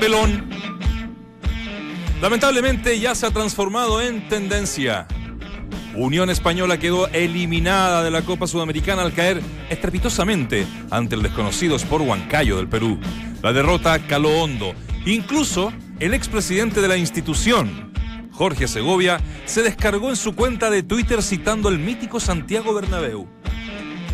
papelón. Lamentablemente ya se ha transformado en tendencia. Unión Española quedó eliminada de la Copa Sudamericana al caer estrepitosamente ante el desconocido Sport Huancayo del Perú. La derrota caló hondo. Incluso el expresidente de la institución, Jorge Segovia, se descargó en su cuenta de Twitter citando el mítico Santiago Bernabéu.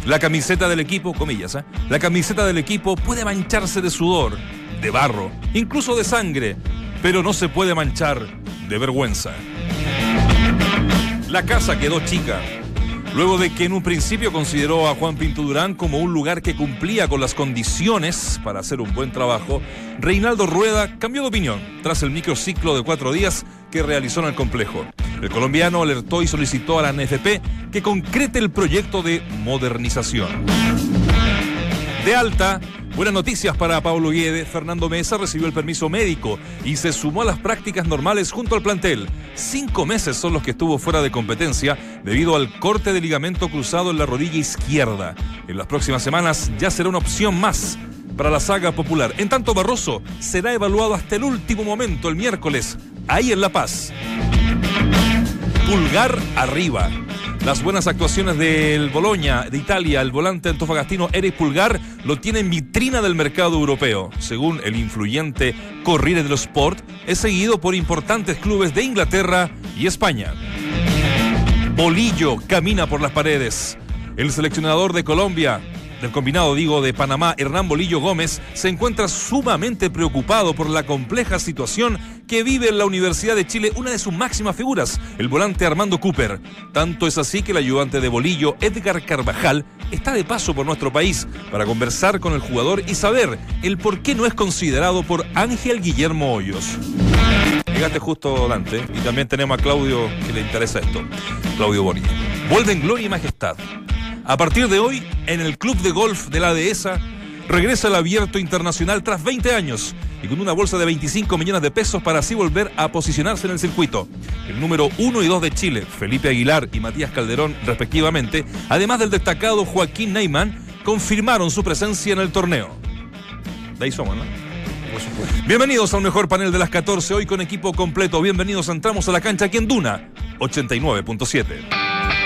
La camiseta del equipo, comillas, ¿eh? la camiseta del equipo puede mancharse de sudor, de barro, incluso de sangre, pero no se puede manchar de vergüenza. La casa quedó chica, luego de que en un principio consideró a Juan Pinto Durán como un lugar que cumplía con las condiciones para hacer un buen trabajo, Reinaldo Rueda cambió de opinión tras el microciclo de cuatro días que realizó en el complejo. El colombiano alertó y solicitó a la NFP que concrete el proyecto de modernización. De alta, buenas noticias para Pablo Guede. Fernando Mesa recibió el permiso médico y se sumó a las prácticas normales junto al plantel. Cinco meses son los que estuvo fuera de competencia debido al corte de ligamento cruzado en la rodilla izquierda. En las próximas semanas ya será una opción más para la saga popular. En tanto, Barroso será evaluado hasta el último momento, el miércoles, ahí en La Paz. Pulgar arriba. Las buenas actuaciones del Boloña de Italia, el volante antofagastino Eric Pulgar lo tiene en vitrina del mercado europeo. Según el influyente Corriere dello Sport, es seguido por importantes clubes de Inglaterra y España. Bolillo camina por las paredes. El seleccionador de Colombia, del combinado digo de Panamá, Hernán Bolillo Gómez, se encuentra sumamente preocupado por la compleja situación que vive en la Universidad de Chile una de sus máximas figuras, el volante Armando Cooper. Tanto es así que el ayudante de Bolillo, Edgar Carvajal, está de paso por nuestro país para conversar con el jugador y saber el por qué no es considerado por Ángel Guillermo Hoyos. Llegaste justo, Dante, y también tenemos a Claudio que le interesa esto, Claudio Boni. Vuelve en gloria y majestad. A partir de hoy, en el Club de Golf de la Dehesa, regresa el abierto internacional tras 20 años y con una bolsa de 25 millones de pesos para así volver a posicionarse en el circuito. El número 1 y 2 de Chile, Felipe Aguilar y Matías Calderón, respectivamente, además del destacado Joaquín Neyman, confirmaron su presencia en el torneo. De ahí somos, ¿no? Bienvenidos al mejor panel de las 14, hoy con equipo completo. Bienvenidos, entramos a la cancha aquí en Duna 89.7.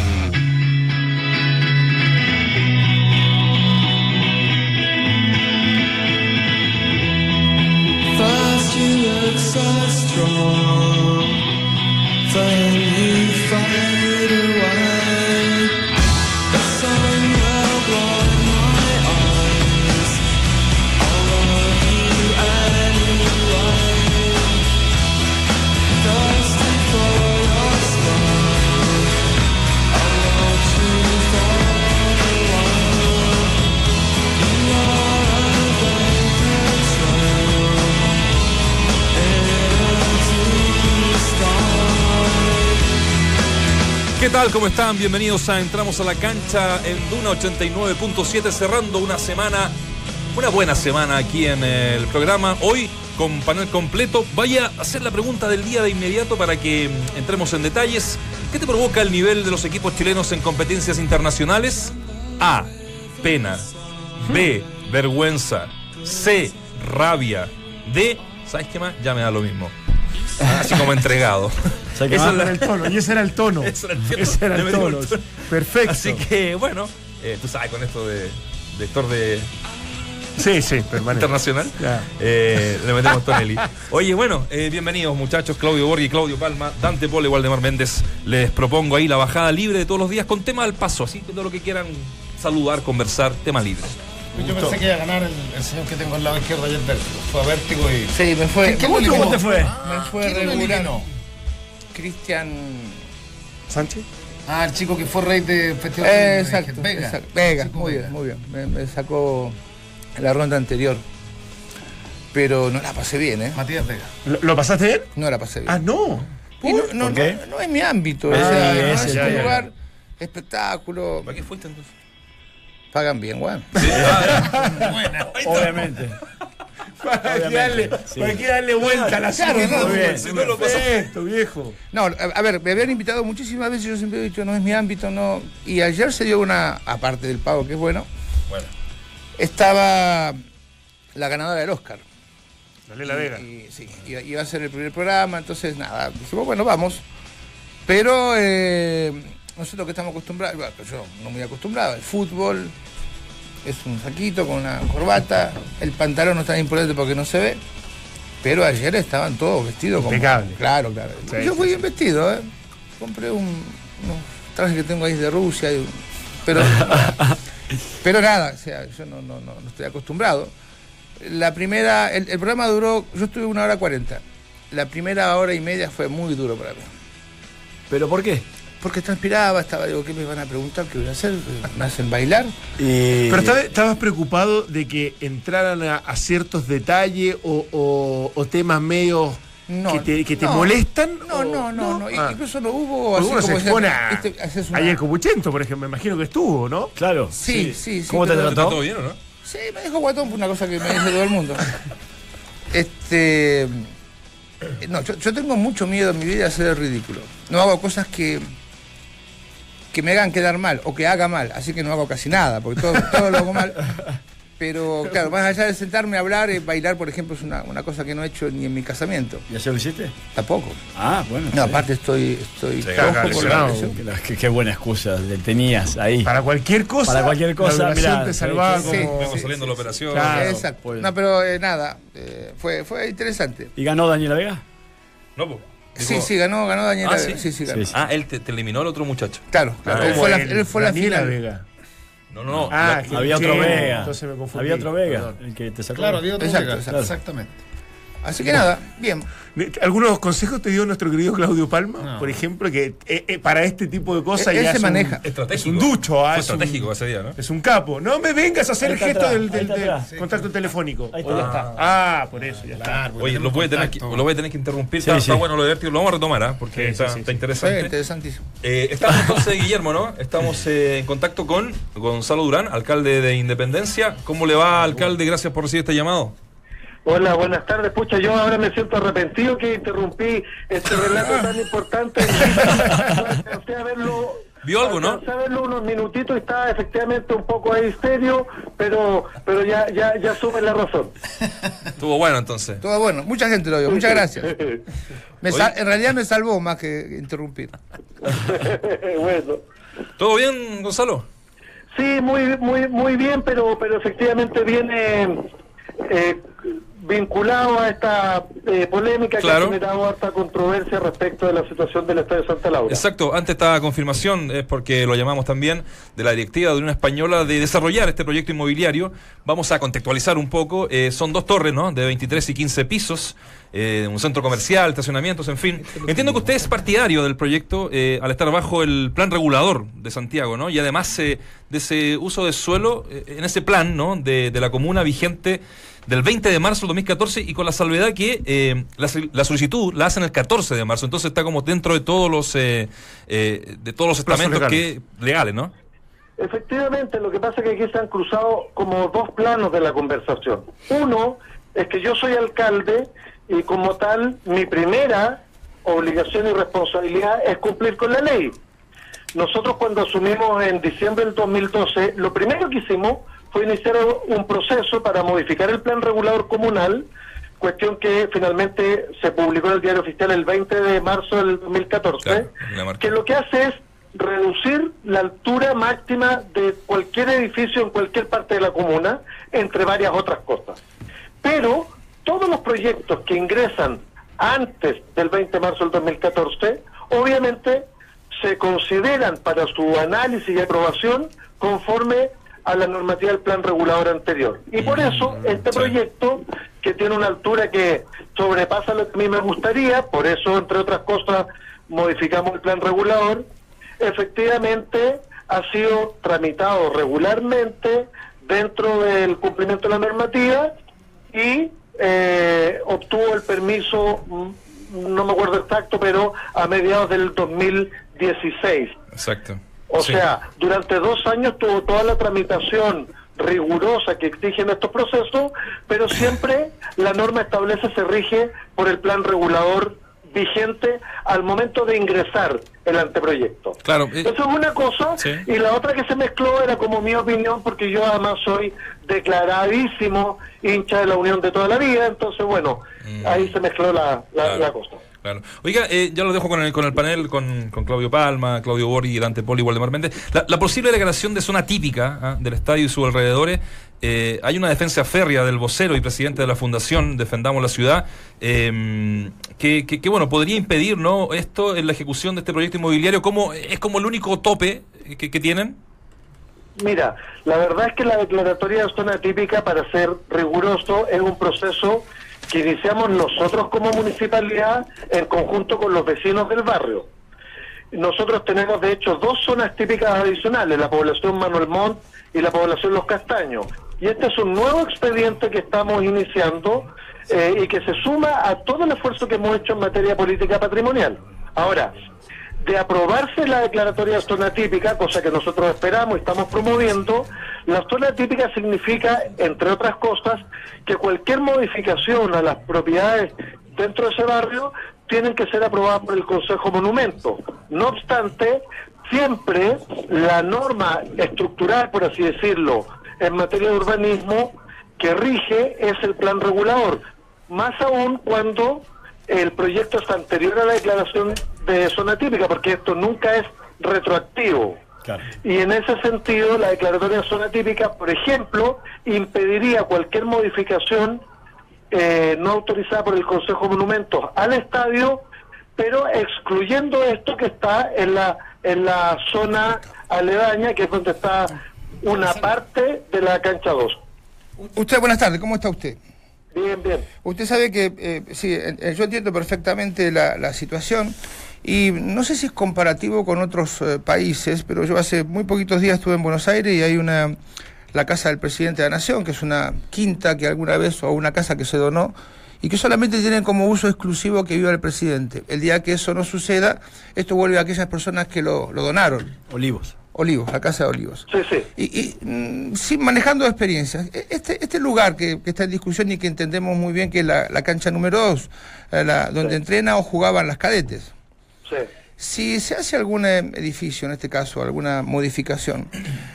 tal? ¿Cómo están? Bienvenidos a Entramos a la cancha en Duna 89.7, cerrando una semana, una buena semana aquí en el programa. Hoy con panel completo. Vaya a hacer la pregunta del día de inmediato para que entremos en detalles. ¿Qué te provoca el nivel de los equipos chilenos en competencias internacionales? A. Pena. B. Vergüenza. C. Rabia. D. ¿Sabes qué más? Ya me da lo mismo. Así como entregado. Se Esa es la- el tono, y ese era el tono. Ese era el tono. Ese era el tono. Perfecto. Así que, bueno, eh, tú sabes, con esto de, de actor de Sí, sí, permanente. internacional, eh, le metemos Tonelli. Oye, bueno, eh, bienvenidos muchachos, Claudio Borghi, Claudio Palma, Dante Pole, Waldemar Méndez. Les propongo ahí la bajada libre de todos los días con tema al paso, así que todo lo que quieran saludar, conversar, tema libre. Yo pensé que iba a ganar el, el señor que tengo al lado izquierdo ayer vértigo. Fue a vértigo y. Sí, me fue. ¿Qué ¿Cómo, te fue? Ah, me fue ¿quién lo regular. Cristian. ¿Sánchez? Ah, el chico que fue rey de Festival Eh, de exacto. Vega. exacto. Vega, muy Vega. bien, muy bien. Me, me sacó la ronda anterior. Pero no la pasé bien, ¿eh? Matías Vega. ¿Lo, lo pasaste bien? No la pasé bien. Ah, no. Y no, no, ¿Por qué? no- no es mi ámbito. Ah, o sea, no ese, es ya, un ya, lugar, espectáculo. ¿Para qué fuiste entonces? Pagan bien, weón. Buena. Obviamente. Para que darle, Sí. para que darle vuelta a la serie. no, Perfecto, viejo. No, a, ver, me habían invitado muchísimas veces, yo siempre he dicho, no es mi ámbito, no. Y ayer se dio una, aparte del pago, que es bueno, Bueno. estaba la ganadora del Oscar. La Vega. Y, sí, iba, iba a ser el primer programa, entonces nada, dijimos, bueno, vamos. Pero eh, nosotros que estamos acostumbrados, bueno, yo no muy acostumbrado, el fútbol es un saquito con una corbata, el pantalón no es tan importante porque no se ve, pero ayer estaban todos vestidos como... Impecable. Claro, claro. Sí, yo fui sí. bien vestido, ¿eh? Compré un, unos trajes que tengo ahí de Rusia, y pero, pero nada, o sea, yo no, no, no, no estoy acostumbrado. La primera, el, el programa duró, yo estuve una hora cuarenta. La primera hora y media fue muy duro para mí. ¿Pero por qué? Porque transpiraba, estaba, digo, ¿qué me van a preguntar? ¿Qué voy a hacer? ¿Me hacen bailar? Y... Pero estaba- estabas preocupado de que entraran a, a ciertos detalles o, o- o temas medios No, que te, que te no. molestan. No, o- no, no, no. Ah. Incluso no hubo así uno se como expone a, este, una- ayer por ejemplo, me imagino que estuvo, ¿no? Claro. Sí, sí, sí. ¿Cómo te ¿Está trató? todo bien o no? Sí, me dejó guatón por una cosa que me dice todo el mundo. Este. No, yo, yo tengo mucho miedo en mi vida de hacer el ridículo. No hago cosas que. Que me hagan quedar mal o que haga mal, así que no hago casi nada, porque todo, todo lo hago mal. Pero claro, más allá de sentarme a hablar, eh, bailar, por ejemplo, es una, una cosa que no he hecho ni en mi casamiento. ¿Ya se lo hiciste? Tampoco. Ah, bueno. No, sí. aparte estoy, estoy claro, por la. Qué, qué- buena excusa le tenías ahí. Para cualquier cosa. Para cualquier cosa, la te salvaba sí, como. sí, Vengo sí, saliendo sí, la operación. Claro. Exacto. pues. No, pero eh, nada, eh, fue, fue interesante. ¿Y ganó Daniela Vega? No, po. Sí, sí, ganó, ganó Daniela. Ah, ¿sí? sí, sí, ganó. Sí, sí. Ah, él te, te eliminó al otro muchacho. Claro, claro. él, fue la, el él fue la Daniela final. Vega. No, no, no. Ah, la- Había otro Vega. entonces me confundí. Había otro Vega, Perdón. el que te sacó. Claro, había otro Exacto, Vega. exacto. Exactamente. Así que nada, bien. ¿Algunos consejos te dio nuestro querido Claudio Palma? No. Por ejemplo, que eh, eh, para este tipo de cosas Él- él ya se es un- maneja. Estratégico. Es un ducho, ah, Fue es un- estratégico ese día, ¿no? Es un capo. No me vengas a hacer el gesto atrás, del, del- del contacto telefónico. Ahí está, ya está. Ah, por eso, ya está. Claro, porque Oye, lo voy, a tener que, contacto. lo voy a tener que interrumpir. Sí, está, sí. está bueno lo de Lo vamos a retomar, ¿ah? porque Sí, sí, está, sí, está interesante. interesantísimo. Eh, estamos entonces, Guillermo, ¿no? Estamos eh, en contacto con Gonzalo Durán, alcalde de Independencia. ¿Cómo le va, alcalde? Gracias por recibir este llamado. Hola, buenas tardes. Pucha, yo ahora me siento arrepentido que interrumpí este relato tan importante. No a verlo. ¿Vio algo, no? verlo unos minutitos y estaba efectivamente un poco ahí estéreo, pero, pero ya, ya, ya supe la razón. Estuvo bueno entonces. Todo bueno. Mucha gente lo vio. Muchas gracias. Me en realidad me salvó más que interrumpir. bueno. ¿Todo bien, Gonzalo? Sí, muy, muy, muy bien, pero, pero efectivamente viene eh, vinculado a esta eh, polémica Claro. que ha generado harta controversia respecto de la situación del Estadio Santa Laura. Exacto, ante esta confirmación, es porque lo llamamos también de la directiva de una española de desarrollar este proyecto inmobiliario. Vamos a contextualizar un poco. eh, son dos torres, ¿no? De 23 y 15 pisos, eh, un centro comercial, estacionamientos, en fin. Entiendo que usted es partidario del proyecto eh, al estar bajo el plan regulador de Santiago, ¿no? Y además eh, de ese uso de suelo, eh, en ese plan, ¿no? De, de la comuna vigente del 20 de marzo del 2014 y con la salvedad que eh, la, la solicitud la hacen el 14 de marzo, entonces está como dentro de todos los eh, eh, de todos los Plazos estamentos legales. que legales, ¿no? Efectivamente, lo que pasa es que aquí se han cruzado como dos planos de la conversación. Uno es que yo soy alcalde y como tal mi primera obligación y responsabilidad es cumplir con la ley. Nosotros cuando asumimos en diciembre del 2012, lo primero que hicimos fue iniciar un proceso para modificar el plan regulador comunal, cuestión que finalmente se publicó en el diario oficial el 20 de marzo del 2014, Claro, que lo que hace es reducir la altura máxima de cualquier edificio en cualquier parte de la comuna, entre varias otras cosas. Pero todos los proyectos que ingresan antes del 20 de marzo del 2014, obviamente se consideran para su análisis y aprobación conforme a la normativa del plan regulador anterior. Y por eso este proyecto, que tiene una altura que sobrepasa lo que a mí me gustaría, por eso, entre otras cosas, modificamos el plan regulador, efectivamente ha sido tramitado regularmente dentro del cumplimiento de la normativa y eh, obtuvo el permiso, mm, no me acuerdo exacto, pero a mediados del 2016. Exacto. O Sí. sea, durante dos años tuvo toda la tramitación rigurosa que exigen estos procesos, pero siempre la norma establece se rige por el plan regulador vigente al momento de ingresar el anteproyecto. Claro, Eso es una cosa, Sí. y la otra que se mezcló era como mi opinión, porque yo además soy declaradísimo hincha de la Unión de toda la vida, entonces bueno, ahí se mezcló la, la, Claro. la cosa. Claro. Oiga, eh, ya lo dejo con el, con el panel, con, con Claudio Palma, Claudio Borghi, Dante Poli y Waldemar Méndez. La, posible declaración de zona típica ah, del estadio y sus alrededores. eh, hay una defensa férrea del vocero y presidente de la Fundación Defendamos la Ciudad, eh, que, que- que, bueno, podría impedir ¿no? esto en la ejecución de este proyecto inmobiliario. como ¿Es como el único tope que, que tienen? Mira, la verdad es que la declaratoria de zona típica, para ser riguroso, es un proceso que iniciamos nosotros como municipalidad en conjunto con los vecinos del barrio. Nosotros tenemos, de hecho, dos zonas típicas adicionales, la población Manuel Montt y la población Los Castaños. Y este es un nuevo expediente que estamos iniciando eh, y que se suma a todo el esfuerzo que hemos hecho en materia política patrimonial. Ahora, de aprobarse la declaratoria de zona típica, cosa que nosotros esperamos y estamos promoviendo, la zona típica significa, entre otras cosas, que cualquier modificación a las propiedades dentro de ese barrio tienen que ser aprobadas por el Consejo Monumento. No obstante, siempre la norma estructural, por así decirlo, en materia de urbanismo que rige es el plan regulador, más aún cuando el proyecto es anterior a la declaración de zona típica, porque esto nunca es retroactivo. Claro. Y en ese sentido, la declaratoria de zona típica, por ejemplo, impediría cualquier modificación eh, no autorizada por el Consejo de Monumentos al estadio, pero excluyendo esto que está en la en la zona aledaña, que es donde está una parte de la cancha 2. Usted, buenas tardes, ¿cómo está usted? Bien, bien. Usted sabe que, eh, sí, eh, eh, yo entiendo perfectamente la, la situación y no sé si es comparativo con otros eh, países, pero yo hace muy poquitos días estuve en Buenos Aires y hay una, la casa del presidente de la Nación, que es una quinta que alguna vez, o una casa que se donó, y que solamente tienen como uso exclusivo que viva el presidente. El día que eso no suceda, esto vuelve a aquellas personas que lo, lo donaron. Olivos. Olivos, la casa de Olivos. Sí, sí. Y, y, mm, sí, manejando experiencias. E- Este, este lugar que, que está en discusión y que entendemos muy bien que es la, la cancha número 2, donde entrena o jugaban las cadetes. sí. Si se hace algún eh, edificio, en este caso alguna modificación,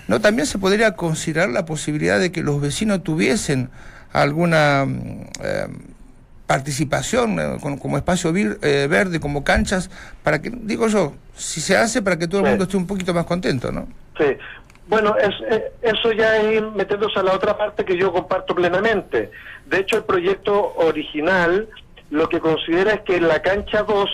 ¿no también se podría considerar la posibilidad de que los vecinos tuviesen alguna mm, eh, participación eh, con- como espacio vir- eh, verde, como canchas, para que, digo yo, si se hace para que todo el Sí. mundo esté un poquito más contento, ¿no? Sí. Bueno, es, eh, eso ya es metiéndose a la otra parte que yo comparto plenamente. De hecho, el proyecto original lo que considera es que en la cancha 2,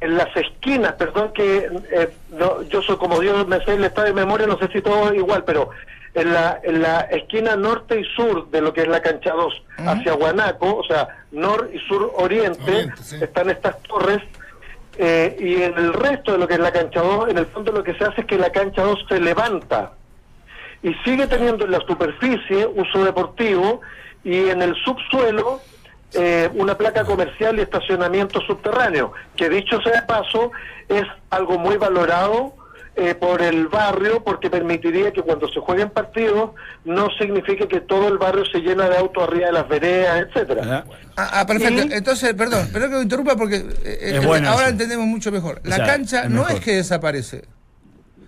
en las esquinas, perdón que eh, no, yo soy como Dios me sé el estado de memoria, no sé si todo es igual, pero en la, en la esquina norte y sur de lo que es la cancha 2, hacia Guanaco, o sea, nor y sur oriente, Oriente, sí. están estas torres eh, y en el resto de lo que es la cancha 2, en el fondo lo que se hace es que la cancha 2 se levanta y sigue teniendo en la superficie uso deportivo y en el subsuelo eh, una placa comercial y estacionamiento subterráneo, que dicho sea de paso, es algo muy valorado eh, por el barrio porque permitiría que cuando se jueguen partidos no signifique que todo el barrio se llena de autos arriba de las veredas, etcétera. ¿Verdad? Ah, ah, perfecto. Y- Entonces, perdón, pero que lo interrumpa porque eh, Es eh, bueno ahora eso. entendemos mucho mejor. La O sea, cancha es no mejor. es que desaparece.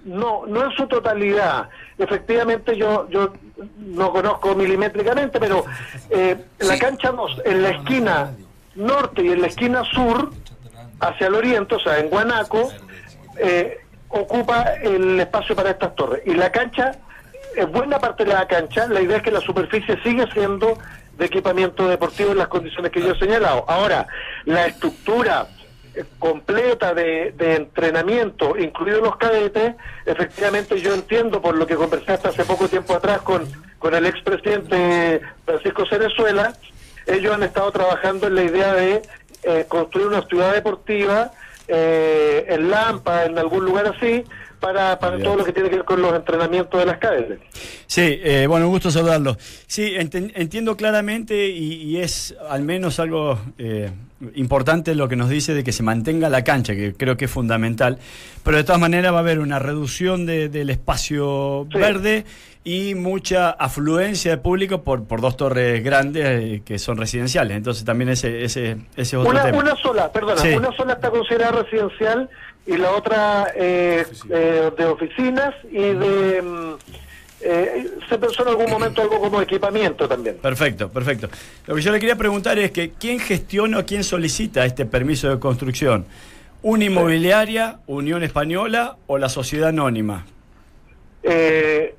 No, no en su totalidad. Efectivamente, yo yo no conozco milimétricamente, pero eh, la cancha 2, en la esquina norte y en la esquina sur, hacia el oriente, o sea, en Guanaco, eh, ocupa el espacio para estas torres. Y la cancha, es buena parte de la cancha, la idea es que la superficie sigue siendo de equipamiento deportivo en las condiciones que yo he señalado. Ahora, la estructura eh, completa de, entrenamiento, incluidos los cadetes, efectivamente yo entiendo por lo que conversé hasta hace poco tiempo atrás con, con el expresidente Francisco Cerezuela, ellos han estado trabajando en la idea de eh, construir una ciudad deportiva eh, en Lampa, en algún lugar así, para, para todo lo que tiene que ver con los entrenamientos de las cadetes. Sí, eh, bueno, un gusto saludarlo. Sí, entiendo claramente y, y es al menos algo eh, importante lo que nos dice de que se mantenga la cancha, que creo que es fundamental. Pero de todas maneras va a haber una reducción de- del espacio Sí. verde y mucha afluencia de público por, por dos torres grandes eh, que son residenciales. Entonces también ese, ese, ese es otro Una, tema. una sola, perdona, Sí. una sola está considerada residencial y la otra eh, eh, de oficinas y de... mm, eh, se pensó en algún momento algo como equipamiento también. Perfecto, perfecto. Lo que yo le quería preguntar es que quién gestiona o quién solicita este permiso de construcción. ¿Una inmobiliaria, Unión Española o la sociedad anónima? Eh,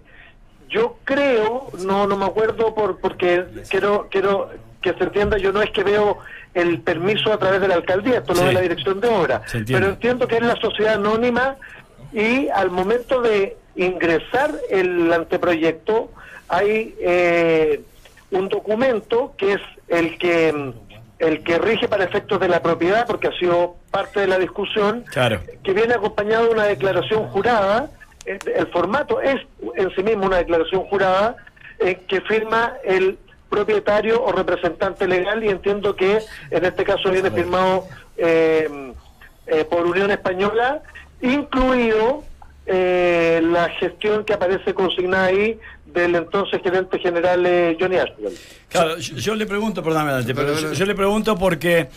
yo creo, no no me acuerdo por porque quiero quiero que se entienda, yo no es que veo el permiso a través de la alcaldía, esto lo Sí. ve la dirección de obra, pero entiendo que es la sociedad anónima y al momento de ingresar el anteproyecto hay eh, un documento que es el que el que rige para efectos de la propiedad porque ha sido parte de la discusión Claro. que viene acompañado de una declaración jurada. El, el formato es en sí mismo una declaración jurada eh, que firma el propietario o representante legal y entiendo que en este caso viene firmado eh, eh, por Unión Española, incluido eh, la gestión que aparece consignada ahí del entonces gerente general eh, Johnny Ashwell. Claro, yo, yo le pregunto, perdóname, Dante, pero yo, yo le pregunto porque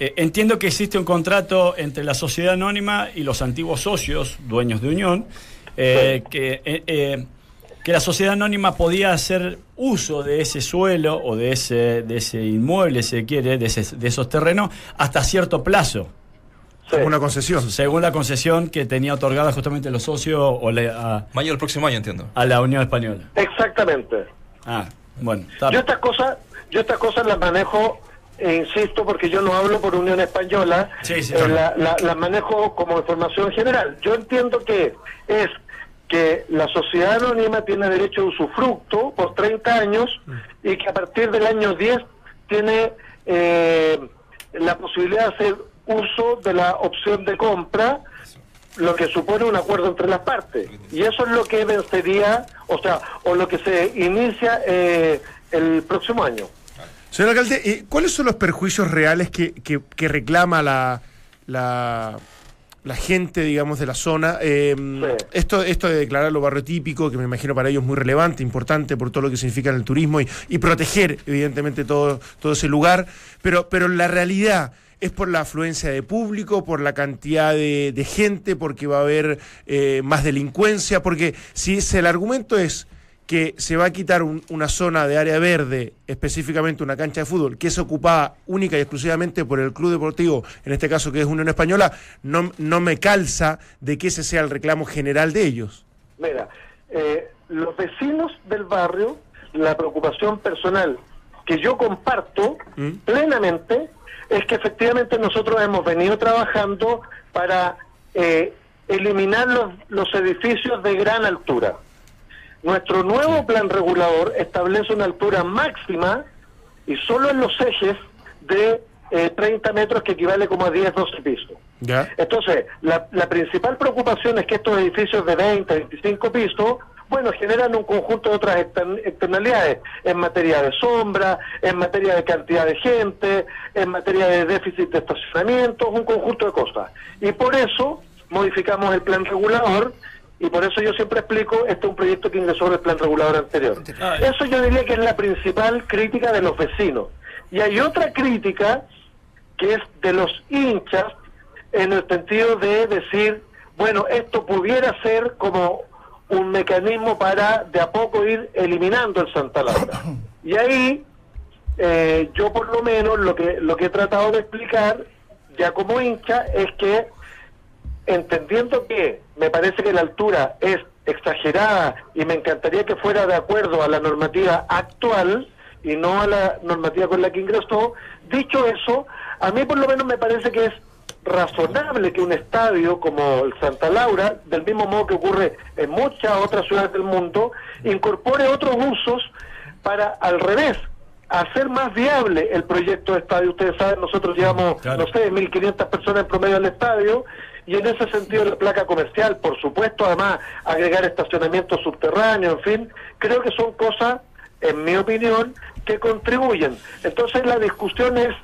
eh, entiendo que existe un contrato entre la sociedad anónima y los antiguos socios, dueños de Unión, eh, que, eh, eh, que la sociedad anónima podía hacer uso de ese suelo o de ese, de ese inmueble, si se quiere, de, ese- de esos terrenos, hasta cierto plazo, Sí. Una concesión. según la concesión que tenía otorgada justamente los socios o le- a, Mayo del próximo año, entiendo. a la Unión Española. Exactamente. Ah, bueno, está Yo estas cosas, yo estas cosas las manejo, e insisto, porque yo no hablo por Unión Española, Sí, sí, eh, claro. la- la- las manejo como información general. Yo entiendo que es que la sociedad anónima tiene derecho de usufructo por 30 años y que a partir del año 10 tiene eh, la posibilidad de hacer uso de la opción de compra lo que supone un acuerdo entre las partes. Y eso es lo que vencería, o sea, o lo que se inicia eh, el próximo año. Señor alcalde, eh, ¿cuáles son los perjuicios reales que, que- que reclama la, la, la gente, digamos, de la zona? Eh, Sí. esto, esto de declararlo barrio típico, que me imagino para ellos es muy relevante, importante por todo lo que significa en el turismo y, y proteger, evidentemente, todo, todo ese lugar. Pero, pero la realidad es por la afluencia de público, por la cantidad de, de gente, porque va a haber eh, más delincuencia, porque si es, el argumento es que se va a quitar un- una zona de área verde, específicamente una cancha de fútbol, que es ocupada única y exclusivamente por el club deportivo, en este caso que es Unión Española, no, no me calza de que ese sea el reclamo general de ellos. Mira, eh, los vecinos del barrio, la preocupación personal que yo comparto ¿Mm? plenamente es que efectivamente nosotros hemos venido trabajando para eh, eliminar los, los edificios de gran altura. Nuestro nuevo plan regulador establece una altura máxima y solo en los ejes de eh, 30 metros que equivale como a 10, 12 pisos. ¿Ya? Entonces, la, la principal preocupación es que estos edificios de 20, 25 pisos, bueno, generan un conjunto de otras extern- externalidades en materia de sombra, en materia de cantidad de gente, en materia de déficit de estacionamientos, un conjunto de cosas. Y por eso modificamos el plan regulador y por eso yo siempre explico, este es un proyecto que ingresó en el plan regulador anterior. Eso yo diría que es la principal crítica de los vecinos. Y hay otra crítica que es de los hinchas en el sentido de decir, bueno, esto pudiera ser como un mecanismo para de a poco ir eliminando el Santa Laura. Y ahí eh, yo por lo menos lo que lo que he tratado de explicar ya como hincha es que entendiendo que me parece que la altura es exagerada y me encantaría que fuera de acuerdo a la normativa actual y no a la normativa con la que ingresó, dicho eso, a mí por lo menos me parece que es razonable que un estadio como el Santa Laura, del mismo modo que ocurre en muchas otras ciudades del mundo, incorpore otros usos para al revés, hacer más viable el proyecto de estadio. Ustedes saben, nosotros llevamos, Claro. no sé, 1.500 personas en promedio al estadio y en ese sentido la placa comercial, por supuesto, además agregar estacionamiento subterráneo, en fin, creo que son cosas, en mi opinión, que contribuyen. Entonces la discusión es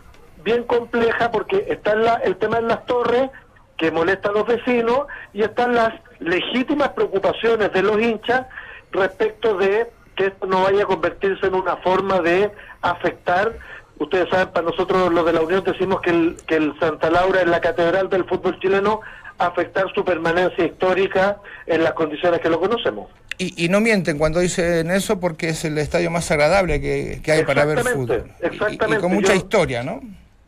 bien compleja porque está la- el tema en las torres que molesta a los vecinos y están las legítimas preocupaciones de los hinchas respecto de que esto no vaya a convertirse en una forma de afectar. Ustedes saben, para nosotros los de la Unión decimos que el, que el Santa Laura es la catedral del fútbol chileno, afectar su permanencia histórica en las condiciones que lo conocemos. Y, y no mienten cuando dicen eso porque es el estadio más agradable que, que hay para ver Exactamente, fútbol. Y- y- Y, exactamente. con mucha Yo- historia, ¿no?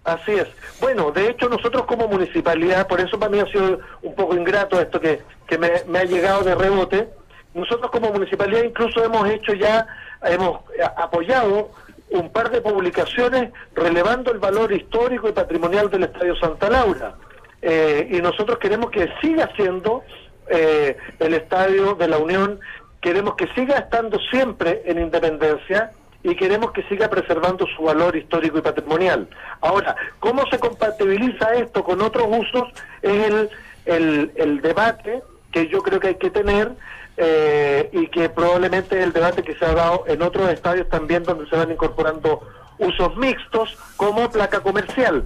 Así es. Bueno, de hecho nosotros como municipalidad, por eso para mí ha sido un poco ingrato esto que, que me, me ha llegado de rebote, nosotros como municipalidad incluso hemos hecho ya, hemos apoyado un par de publicaciones relevando el valor histórico y patrimonial del Estadio Santa Laura. Eh, y nosotros queremos que siga siendo eh, el Estadio de la Unión, queremos que siga estando siempre en independencia y queremos que siga preservando su valor histórico y patrimonial. Ahora, ¿cómo se compatibiliza esto con otros usos? Es el, el, el debate que yo creo que hay que tener eh, y que probablemente el debate que se ha dado en otros estadios también donde se van incorporando usos mixtos como placa comercial.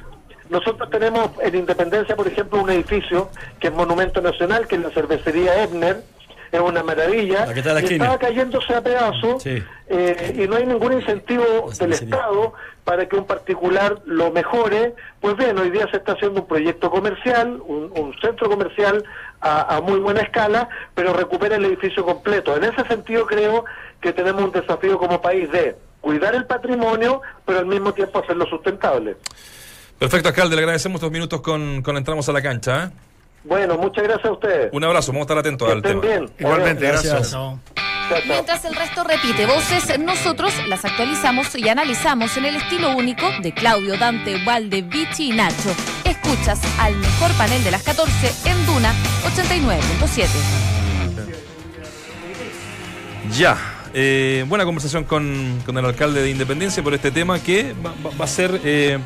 Nosotros tenemos en Independencia, por ejemplo, un edificio que es Monumento Nacional, que es la cervecería Ebner, es una maravilla, La que está la y estaba cayéndose a pedazos Sí. eh, y no hay ningún incentivo del. Estado para que un particular lo mejore. Pues bien, hoy día se está haciendo un proyecto comercial, un, un centro comercial a, a muy buena escala, pero recupera el edificio completo. En ese sentido creo que tenemos un desafío como país de cuidar el patrimonio, pero al mismo tiempo hacerlo sustentable. Perfecto, alcalde, le agradecemos estos minutos con, con Entramos a la Cancha. ¿eh? Bueno, muchas gracias a ustedes. Un abrazo, vamos a estar atentos Que al estén tema. bien. Igualmente, Gracias. Mientras el resto repite voces, nosotros las actualizamos y analizamos en el estilo único de Claudio, Dante, Valde, Vichy y Nacho. Escuchas al mejor panel de las 14 en Duna 89.7. Ya. eh, buena conversación con, con el alcalde de Independencia por este tema que va, va- va a ser eh,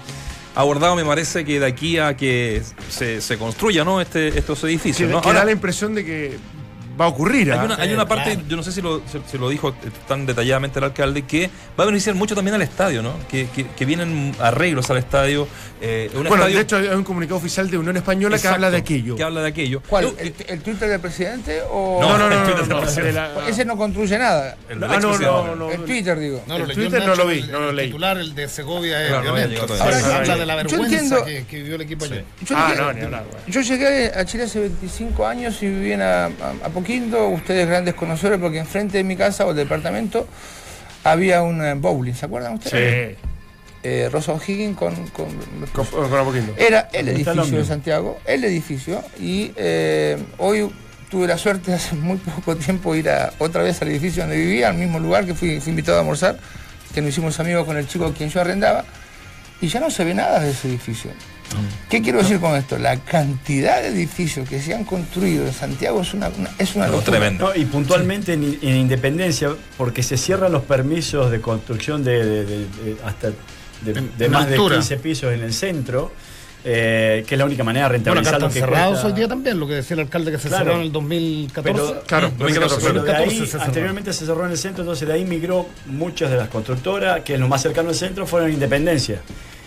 abordado, me parece, que de aquí a que se, se construya ¿no? este, estos edificios. ¿no? que Ahora, da la impresión de que va a ocurrir. hay ¿ah? una, hay una parte, yo no sé si lo, se, se lo dijo tan detalladamente el alcalde, que va a beneficiar mucho también al estadio, ¿no? Que, que- que vienen arreglos al estadio. eh, un Bueno, estadio- de hecho hay un comunicado oficial de Unión Española que habla de aquello. Que habla de aquello. ¿Cuál? Yo- ¿El, el Twitter del presidente o...? No, No, no, no, el no, Twitter no, del no, presidente. de la- Ese no construye nada. el Ah, no, no, no. El Twitter, digo. No, lo El Twitter no Nacho, lo vi, el- no lo el leí. titular, el de Segovia, es Claro, no. Ahora de la Yo vergüenza entiendo- que, que vivió el equipo ayer. Yo Ah, llegué- no, ni hablar. bueno. Yo llegué a Chile hace 25 años y viví a, a, a Ustedes grandes conocedores, porque enfrente de mi casa o el departamento había un eh, bowling, ¿se acuerdan ustedes? Sí. Eh, Rosa O'Higgins con, con- Con, con un poquito. Era el edificio de. Santiago, el edificio, y eh, hoy tuve la suerte hace muy poco tiempo ir a, otra vez al edificio donde vivía, al mismo lugar que fui, fui invitado a almorzar, que nos hicimos amigos con el chico a quien yo arrendaba, y ya no se ve nada de ese edificio. ¿Qué quiero decir con esto? La cantidad de edificios que se han construido en Santiago es una, una- es una No, locura. tremendo. No, y puntualmente en, en Independencia, porque se cierran los permisos de construcción de, de- de- de- hasta de, más altura. de 15 pisos en el centro, eh, que es la única manera de Bueno, acá rentabilizar están lo que cerrados cuesta. hoy día también, lo que decía el alcalde que se Claro. cerró en el 2014. Pero- Claro, 2014. Pero de ahí, 2014 se cerró. anteriormente se cerró en el centro, entonces de ahí migró muchas de las constructoras, que lo más cercano al centro fueron Independencia.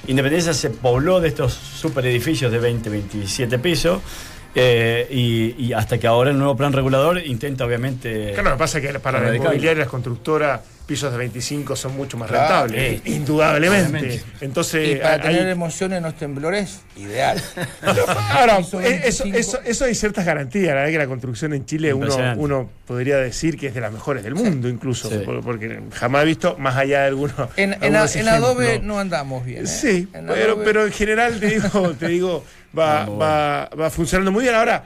Independencia se pobló de estos super edificios de 20, 27 pisos, eh, y, y hasta que ahora el nuevo plan regulador intenta obviamente... Claro, lo que pasa es que para la inmobiliaria, las constructoras, pisos de 25 son mucho más Claro, rentables. sí. Indudablemente. Obviamente. Entonces, Y para hay- tener emociones en los temblores, ideal. Ahora, eso, 25. eso, eso hay ciertas garantías. La verdad que la construcción en Chile uno, uno podría decir que es de las mejores del mundo, incluso. Sí. Porque jamás he visto, más allá de algunos. En, en, algunos en Adobe no andamos bien. ¿eh? Sí, En pero, Adobe- pero en general te digo, te digo va, va, va funcionando muy bien. Ahora,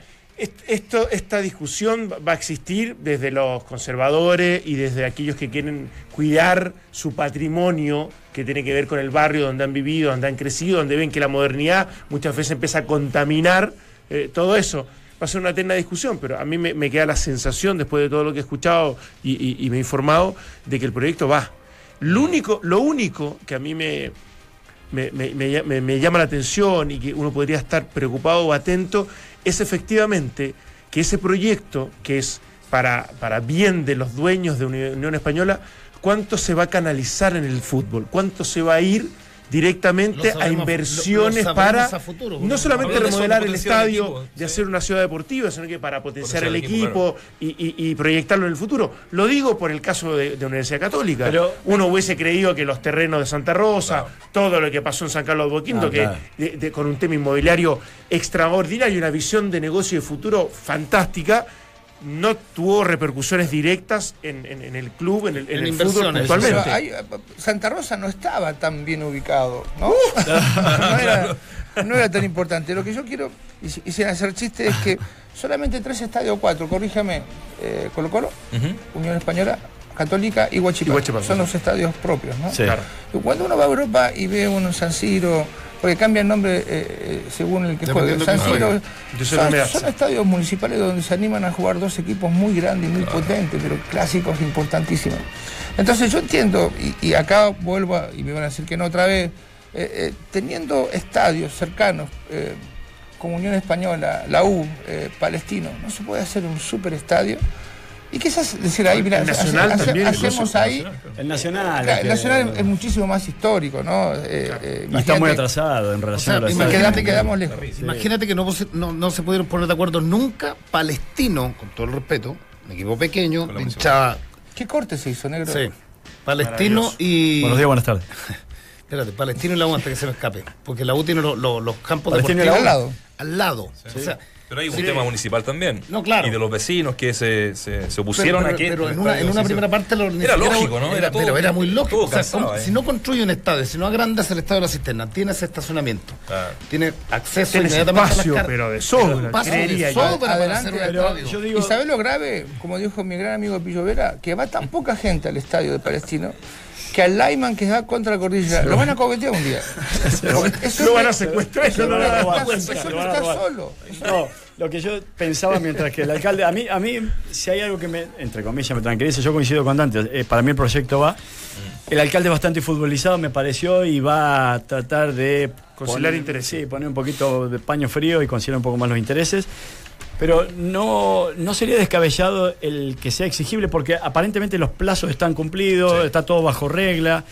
esto, esta discusión va a existir desde los conservadores y desde aquellos que quieren cuidar su patrimonio que tiene que ver con el barrio donde han vivido, donde han crecido, donde ven que la modernidad muchas veces empieza a contaminar eh, todo eso. Va a ser una eterna discusión, pero a mí me, queda la sensación, después de todo lo que he escuchado y, me he informado, de que el proyecto va. Lo único, lo único que a mí me- me llama la atención y que uno podría estar preocupado o atento es efectivamente que ese proyecto, que es para, para bien de los dueños de Uni- Unión Española, cuánto se va a canalizar en el fútbol, cuánto se va a ir directamente sabemos a inversiones lo- lo para a futuro, no solamente hablando remodelar el estadio, equipo, de sí. hacer una ciudad deportiva, sino que para potenciar Potenciar el el equipo, equipo y, y- y proyectarlo en el futuro. Lo digo por el caso de, de Universidad Católica. Pero- Uno hubiese creído que los terrenos de Santa Rosa, todo lo que pasó en San Carlos de Boquinto, Ah, que claro. de- de- con un tema inmobiliario extraordinario, una visión de negocio y de futuro fantástica, no tuvo repercusiones directas en, en- en el club, en el, en En el fútbol puntualmente. hay- Santa Rosa no estaba tan bien ubicado, ¿no? no, era, no era tan importante. Lo que yo quiero, y, si- y sin hacer chiste, es que solamente tres estadios o cuatro, corríjame, eh, Colo Colo, Unión Española, Católica y Huachipato. Son los estadios propios, ¿no? Sí. Claro. Cuando uno va a Europa y ve un San Siro, porque cambia el nombre eh, eh, según el que juegue. San Siro son, estadios municipales donde se animan a jugar dos equipos muy grandes y muy potentes, pero clásicos importantísimos. Entonces yo entiendo, y, y acá vuelvo, a- y me van a decir que no otra vez, eh, eh, teniendo estadios cercanos, eh, como Unión Española, la U, Palestino, no se puede hacer un super estadio. Y quizás decir ahí, mira, El Nacional hace- también, hacemos ahí El Nacional. Claro, el Nacional es muchísimo más histórico, ¿no? Eh, eh, y está muy atrasado en O relación sea, a Quedamos, imagínate que- quedamos lejos. Imagínate que no, no, no se pudieron poner de acuerdo nunca Palestino, con todo el respeto, un equipo pequeño, la hinchada, ¿Qué corte se hizo, negro? sí, Palestino y... Buenos días, buenas tardes. Espérate, Palestino y la U antes que se me escape, porque la U tiene lo- lo- los campos Palestino y deportivos la U. al lado. O sea, Pero hay un Sí. tema municipal también. No, claro. Y de los vecinos que se, se, se opusieron pero- a que. pero en una, en primera parte lo, Era lógico, ¿no? Era, Era todo- pero era muy lógico. O sea, ¿eh? Si no construye un estadio, si no agrandas el estadio de la cisterna, tienes estacionamiento, Claro. tiene acceso Tienes inmediatamente espacio, a las pero de sobra, de yo. sobra para Adelante, hacer un estadio. yo digo- ¿Y sabés lo grave? Como dijo mi gran amigo Pillo Vera, que va tan poca gente al estadio de Palestino que al Lyman que va contra la cordillera lo van a coquetear un día. Eso Lo van a secuestrar. Eso no no van a está robar. solo. No, lo que yo pensaba mientras que el alcalde, a mí, a mí, si hay algo que me, entre comillas, me tranquiliza, yo coincido con Dante, eh, para mí el proyecto va. El alcalde es bastante futbolizado, me pareció, y va a tratar de. Conciliar poner- intereses. Sí, poner un poquito de paño frío y conciliar un poco más los intereses. Pero no, no sería descabellado el que sea exigible, porque aparentemente los plazos están cumplidos, está todo bajo regla,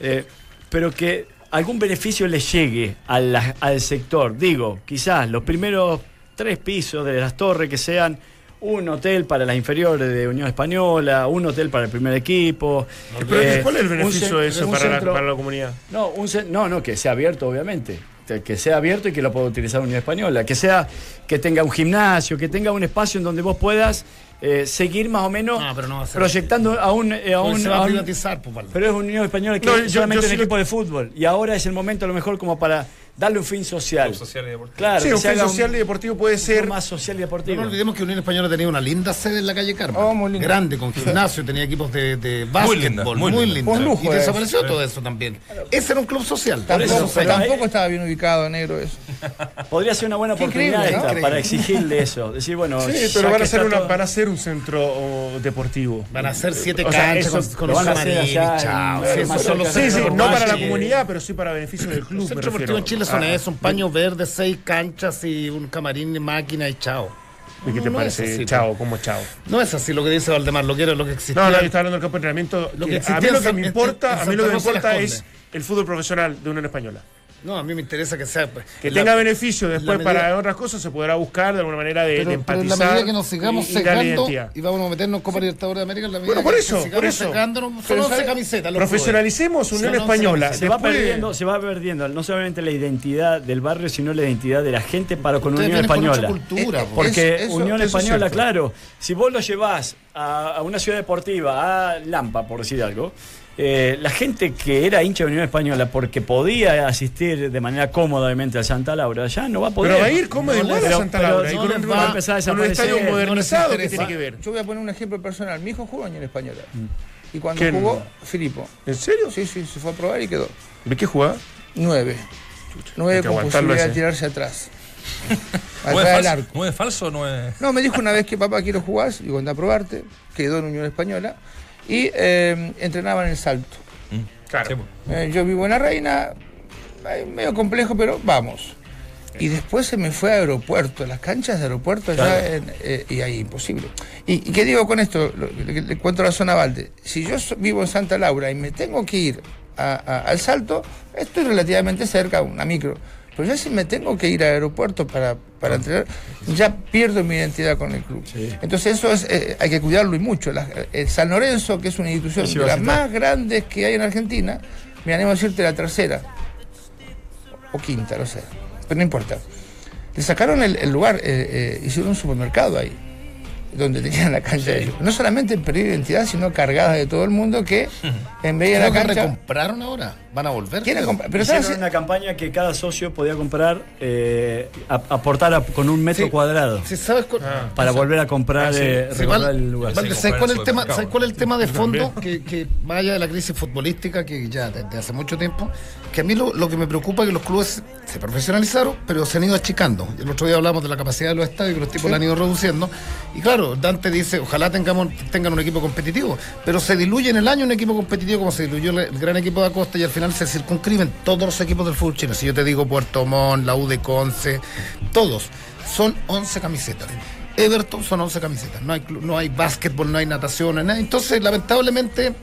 eh, pero que algún beneficio le llegue a la- al sector. Digo, quizás los primeros tres pisos de las torres que sean un hotel para las inferiores de Unión Española, un hotel para el primer equipo. Pero, eh, ¿Cuál es el un beneficio de eso para la, para la comunidad? no, un no, no, que sea abierto, obviamente. Que- sea abierto y que lo pueda utilizar Unión Española. Que sea, que tenga un gimnasio, que tenga un espacio en donde vos puedas eh, seguir más o menos No, pero no va a ser proyectando a un, eh, a un- se va a a un- privatizar, pues, pero es Unión Española que No, es yo- solamente yo un sí lo- equipo de fútbol. Y ahora es el momento a lo mejor como para darle un fin social. Club social y deportivo. Claro, Sí, un fin social y deportivo puede un ser. más social y No deportivo. nos olvidemos que Unión Española tenía una linda sede en la calle Carmen. Oh, muy linda. Grande, con gimnasio, tenía equipos de, de linda, básquetbol, muy muy, linda. linda. Un lujo, y eh. desapareció todo eso también. Ese era un club social. Eso, Tampoco, pero tampoco hay- estaba bien ubicado, negro, eso. Podría ser una buena oportunidad ¿no? para exigirle eso. Decir, bueno, Sí, pero van a, ser una, todo- van a ser un centro oh, deportivo. Van a ser siete O sea, canchas con, con lo los Sí, Sí, no para la comunidad, pero sí para beneficio del club. Centros deportivos en refiero. Chile son Ah, eso, un paño verde, seis canchas y un camarín, máquina y chao. ¿Y qué te No, parece? así, chao, como chao. No es así lo que dice Valdemar, lo que era lo que existía. No, no, yo estaba hablando del campo de entrenamiento. Lo que que existía a mí lo que me en- importa, en a mí lo que me importa es el fútbol profesional de Unión Española. No, a mí me interesa que sea. Que la- tenga beneficio después medida- para otras cosas se podrá buscar de alguna manera de, Pero, de pero en empatizar. la medida que nos sigamos y- y secando vamos a meternos en Copa Libertadores de América, en la medida Bueno, por que- eso, que sigamos por eso. secándonos, Pero son 11 ¿sabe? camisetas. los Profesionalicemos. Unión Son 11 Española. Se va, perdiendo, se va perdiendo no solamente la identidad del barrio, sino la identidad de la gente para con Ustedes Unión con Española. cultura, Eh, po. Porque Eso- Unión eso es Española, claro, si vos lo llevás a, a una ciudad deportiva, a Lampa, por decir algo, eh, la gente que era hincha de Unión Española porque podía asistir de manera cómodamente al Santa Laura, ya no va a poder. Pero va a ir cómodo No igual a Santa pero Laura. y no con un, va a empezar a con un estadio no modernizado que tiene que ver. Yo voy a poner un ejemplo personal. Mi hijo jugó en Unión Española. Y cuando ¿Quién? jugó, Filipo. ¿En serio? Sí, sí, se fue a probar y quedó. ¿De qué jugaba? Nueve. Nueve con posibilidad ese. de tirarse atrás. ¿No es, falso, arco. ¿No es falso o no es.? No, me dijo una vez que papá quiero jugar, digo, anda a probarte, quedó en Unión Española y eh, entrenaba en el salto. Claro. Eh, yo vivo en la Reina, eh, medio complejo, pero vamos. Y después se me fue a aeropuerto, las canchas de aeropuerto allá, en, eh, y ahí imposible. ¿Y, y qué digo con esto? Lo- le, le cuento la zona Valde. Si yo so- vivo en Santa Laura y me tengo que ir a- a- al salto, estoy relativamente cerca, una micro. Pero ya si me tengo que ir al aeropuerto para, para entrenar, ya pierdo mi identidad con el club. Entonces eso es, eh, hay que cuidarlo y mucho. La- el San Lorenzo, que es una institución Sí, de las más grandes que hay en Argentina, me animo a decirte la tercera o quinta, no sé, pero no importa. Le sacaron el, el lugar, eh, eh, hicieron un supermercado ahí, donde tenían la cancha de ellos. No solamente perdido identidad, sino cargadas de todo el mundo que en vez de la que cancha... recompraron ahora. Van a volver. ¿Quieren creo. comprar? Pero Hicieron ¿sabes? una campaña que cada socio podía comprar, eh, aportar a- con un metro Sí. cuadrado Si sabes cuál- para volver a comprar, eh, Sí, Val- el lugar. Sí, ¿sabes cuál es el tema? ¿Sabes cuál es el tema de fondo? Que, que vaya de la crisis futbolística que ya desde hace mucho tiempo, que a mí lo, lo que me preocupa es que los clubes se profesionalizaron, pero se han ido achicando. El otro día hablamos de la capacidad de los estadios, que los tipos la han ido reduciendo. Y claro, Dante dice, ojalá tengamos, tengan un equipo competitivo, pero se diluye en el año un equipo competitivo como se diluyó el, el gran equipo de Acosta y al final se circunscriben todos los equipos del fútbol chino. Si yo te digo Puerto Montt, la U de Conce, todos, son 11 camisetas. Everton son 11 camisetas. No hay, no hay básquetbol, no hay natación, nada. Entonces, lamentablemente,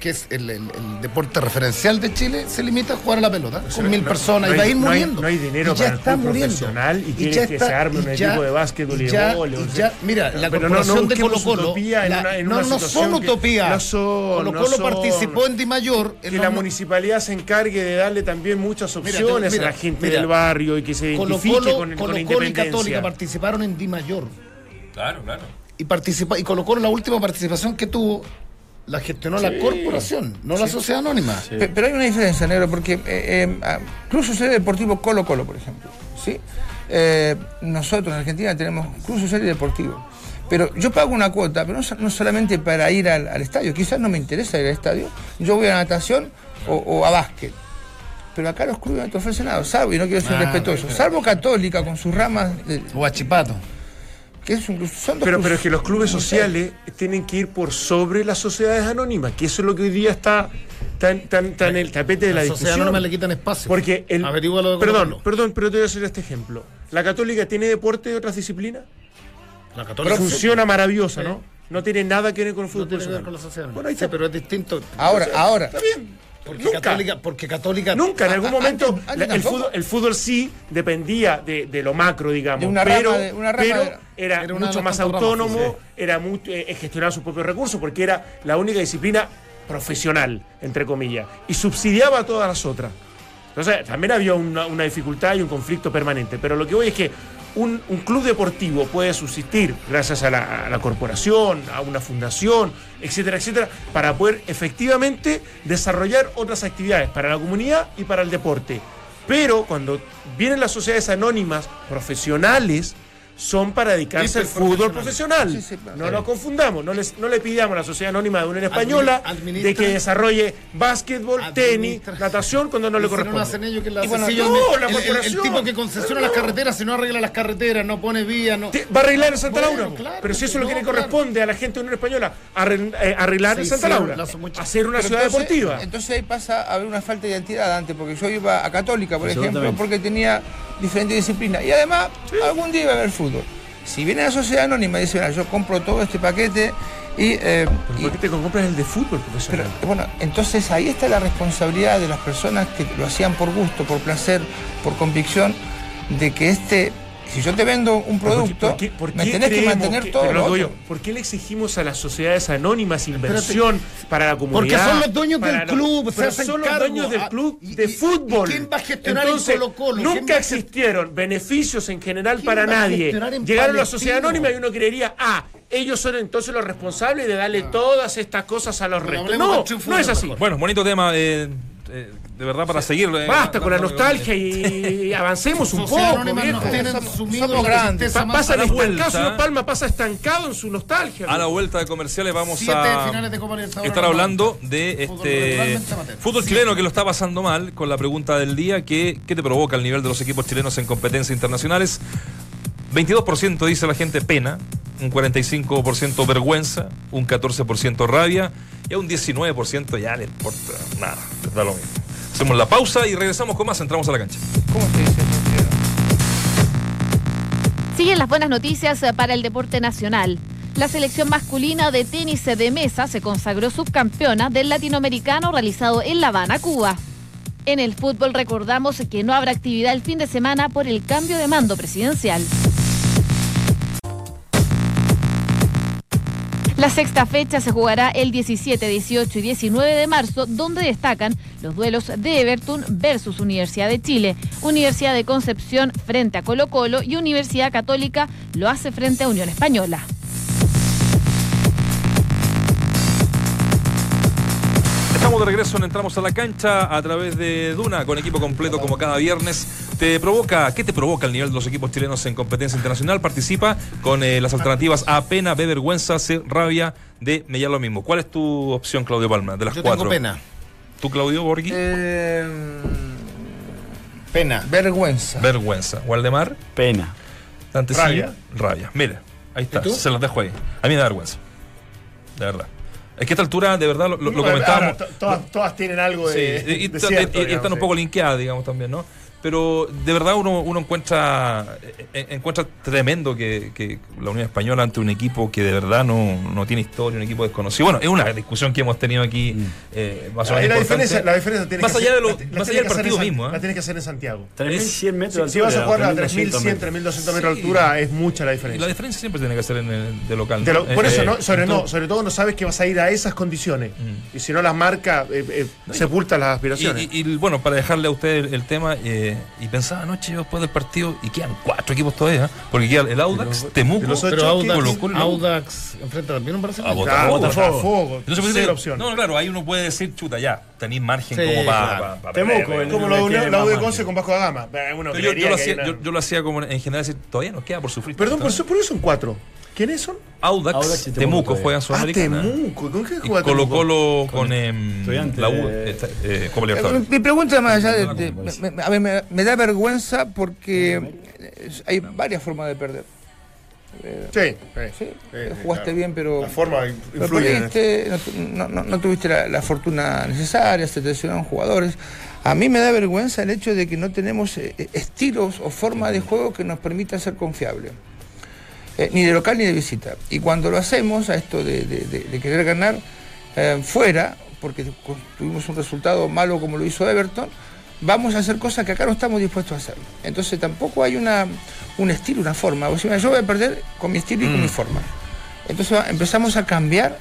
que es el, el- el deporte referencial de Chile, se limita a jugar a la pelota con mil no- personas no y va a ir no hay- muriendo. no hay dinero Y ya para el está profesional y quieren ya que se arme un y ya- equipo de básquetbol y de ya- vóley, o y sea, ya- Mira, la pero no- no corporación de Colo Colo. utopía en una- en no, una no son que utopía. no son, Colo no Colo son. participó en Di Mayor. en que los la municipalidad se encargue de darle también muchas opciones mira, a la gente mira. del barrio y que se identifique Colo, con, con Colo la Colo y Católica participaron en Di Mayor. Claro, claro. Y participa, y Colo Colo la última participación que tuvo la gestionó la corporación, no la sociedad anónima. Pe- Pero hay una diferencia, negro, porque eh, eh, ah, Social Deportivo Colo Colo, por ejemplo. ¿sí? Eh, nosotros en Argentina tenemos Club Social y Deportivo. Pero yo pago una cuota, pero no, no solamente para ir al, al estadio. Quizás no me interesa ir al estadio. Yo voy a natación o, o a básquet. Pero acá los clubes no te ofrecen nada, salvo, y no quiero ser Ah, respetuoso, salvo Católica con sus ramas, de- O a Chipato. Que es un, son dos Pero, pero es que los clubes sociales tienen que ir por sobre las sociedades anónimas, que eso es lo que hoy día está tan, tan, tan en el tapete de la, La sociedad discusión. anónima le quitan espacio. Porque el, perdón, perdón, pero te voy a hacer este ejemplo. ¿La católica tiene deporte de otras disciplinas? La Pero Católica funciona maravillosa, Sí. ¿no? No tiene nada que ver con el fútbol no tiene que ver con la sociedad. Bueno, ahí Sí, está. pero es distinto. Ahora, ahora. Está bien. Porque Nunca. Católica, porque Católica. Nunca, en algún momento antes- antes la- el, fútbol, el fútbol sí dependía de, de lo macro, digamos, De una pero, rama de- una rama pero de- era, Era una mucho más ramas, autónomo, sí. era mucho, eh, gestionaba sus propios recursos, porque era la única disciplina profesional, entre comillas, y subsidiaba a todas las otras. Entonces, también había una, una dificultad y un conflicto permanente, pero lo que voy es que un, club deportivo puede subsistir gracias a la, a la corporación, a una fundación, etcétera, etcétera, para poder efectivamente desarrollar otras actividades para la comunidad y para el deporte. Pero cuando vienen las sociedades anónimas profesionales, son para dedicarse al fútbol profesional. Sí, sí, claro. no nos confundamos, no, les, no le pidamos a la Sociedad Anónima de Unión Española Administra- de que desarrolle básquetbol, tenis, natación cuando no le Y si no corresponde. ellos que la bueno, sencillo, no, el- la el, tipo que concesiona las carreteras, si no arregla las carreteras, no pone vías, no. Va a arreglar en Santa Bueno, Laura. claro, pero si eso es lo que le corresponde a la gente de Unión Española, eh, arreglar en Santa Laura. Hacer una Pero ciudad entonces- deportiva. Entonces ahí pasa a haber una falta de identidad antes, porque yo iba a Católica, por ejemplo, porque tenía diferentes disciplinas. Y además, algún día iba a haber fútbol. Si viene la sociedad anónima y dice, "Mira, yo compro todo este paquete y... eh, y- ¿Por qué te compras el de fútbol pero, profesional? bueno, entonces ahí está la responsabilidad de las personas que lo hacían por gusto, por placer, por convicción, de que este, si yo te vendo un producto, ¿Por qué- por me qué tenés que mantener que- todo pero lo yo, ¿Por qué le exigimos a las sociedades anónimas inversión para la Porque comunidad? son los dueños del club, se pero hacen son los dueños del ah, club de y- fútbol. y quién va a gestionar en Entonces, Colo-Colo? ¿Quién va Nunca existieron beneficios en general ¿Quién para nadie. Llegaron a la sociedad Palestino? anónima y uno creería, ah, ellos son entonces los responsables de darle todas estas cosas a los restos. No, no es así. mejor. Bueno, bonito tema. eh, eh, de verdad, para seguir. eh, Basta con la nostalgia y avancemos un poco, Somos- grandes. pasa a la estancado, vuelta. señor Palma pasa estancado en su nostalgia. A la vuelta de comerciales vamos Siete a estar hablando 90. de Fútbol este fútbol chileno que lo está pasando mal con la pregunta del día que ¿qué te provoca el nivel de los equipos chilenos en competencias internacionales? 22% dice la gente pena, un 45% vergüenza, un 14% rabia y a un 19% ya le importa nada, da lo mismo. Hacemos la pausa y regresamos con más, entramos a la cancha. ¿Cómo se dice? Siguen las buenas noticias eh, para el deporte nacional. La selección masculina de tenis de mesa se consagró subcampeona del latinoamericano realizado en La Habana, Cuba. En el fútbol recordamos que no habrá actividad el fin de semana por el cambio de mando presidencial. La sexta fecha se jugará el 17, 18 y 19 de marzo, donde destacan los duelos de Everton versus Universidad de Chile, Universidad de Concepción frente a Colo Colo y Universidad Católica lo hace frente a Unión Española. Estamos de regreso, entramos a la cancha a través de Duna con equipo completo como cada viernes. ¿Te provoca, qué te provoca el nivel de los equipos chilenos en competencia internacional? Participa con eh, las alternativas A, pena, B, vergüenza, C, rabia, D, me llama lo mismo. ¿Cuál es tu opción, Claudio Palma, de las Yo cuatro? tengo pena. ¿Tú, Claudio Borghi? Eh, Pena. vergüenza. Vergüenza. ¿Waldemar? Pena. Rabia. Rabia. Mire, ahí está. Se los dejo ahí. A mí me da vergüenza. De verdad. Es que a esta altura, de verdad, lo, lo- Ahora, comentábamos. to- todas, todas tienen algo Sí, de. y, y- de y- cierto, y digamos, están un sí. poco linkeadas, digamos, también, ¿no? Pero de verdad uno, uno encuentra eh, encuentra tremendo que, que la Unión Española ante un equipo que de verdad no, no tiene historia, un equipo desconocido. Bueno, es una discusión que hemos tenido aquí eh, más o menos la importante. diferencia, la diferencia tiene Más que allá de lo- la- más allá que del partido mismo, ¿eh? La tienes que hacer en Santiago. 3.100 metros Si, vas a jugar a 3.200 3.100, metros. 3.200 metros de altura, es mucha la Y diferencia. la diferencia siempre tiene que ser en el de local. De ¿no? lo- por Eh, eso, eh, no, sobre, no, sobre todo no sabes que vas a ir a esas condiciones. Mm. Y si no las marca, eh, eh, sepulta las Y, aspiraciones. y- y, bueno, para dejarle a usted el, el tema, eh, y pensaba anoche yo después del partido, y quedan cuatro equipos todavía, ¿eh? porque queda el Audax, Temuco, Pero ¿qué? Audax, Colo Colo. Audax enfrenta también un Barcelona. A Botafogo. Botafogo. Pues, opción. No, claro, ahí uno puede decir, chuta, ya, tenéis margen Sí, como para. Temuco, el- Como lo de la U de. Conce con Vasco da Gama. Eh, Uno Pero yo, lo hacía, una- yo, yo lo hacía como en general, decir, todavía nos queda por sufrir. Perdón, por tanto, eso, por eso son cuatro. ¿Quiénes son? Audax, Audax y Temuco Temuco todavía. juegan Ah, Sudamericana. Temuco. ¿Con qué y juega Colo Temuco? Colo con em, la U, eh, Copa Eh. Mi pregunta más allá de, me, a ver, me, me da vergüenza porque eh, hay varias formas de perder. Eh, Sí, sí, sí, eh, sí, jugaste claro. bien, pero, La forma influye. no, tu- no- no- no tuviste la, la fortuna necesaria, se te lesionaron jugadores. A mí me da vergüenza el hecho de que no tenemos estilos o formas de juego que nos permitan ser confiables. Eh, ni de local ni de visita. Y cuando lo hacemos, a esto de, de- de- de querer ganar eh, fuera, porque tuvimos un resultado malo como lo hizo Everton, vamos a hacer cosas que acá no estamos dispuestos a hacer. Entonces tampoco hay una, un estilo, una forma. Vos decís, yo voy a perder con mi estilo y con mi forma. Entonces empezamos a cambiar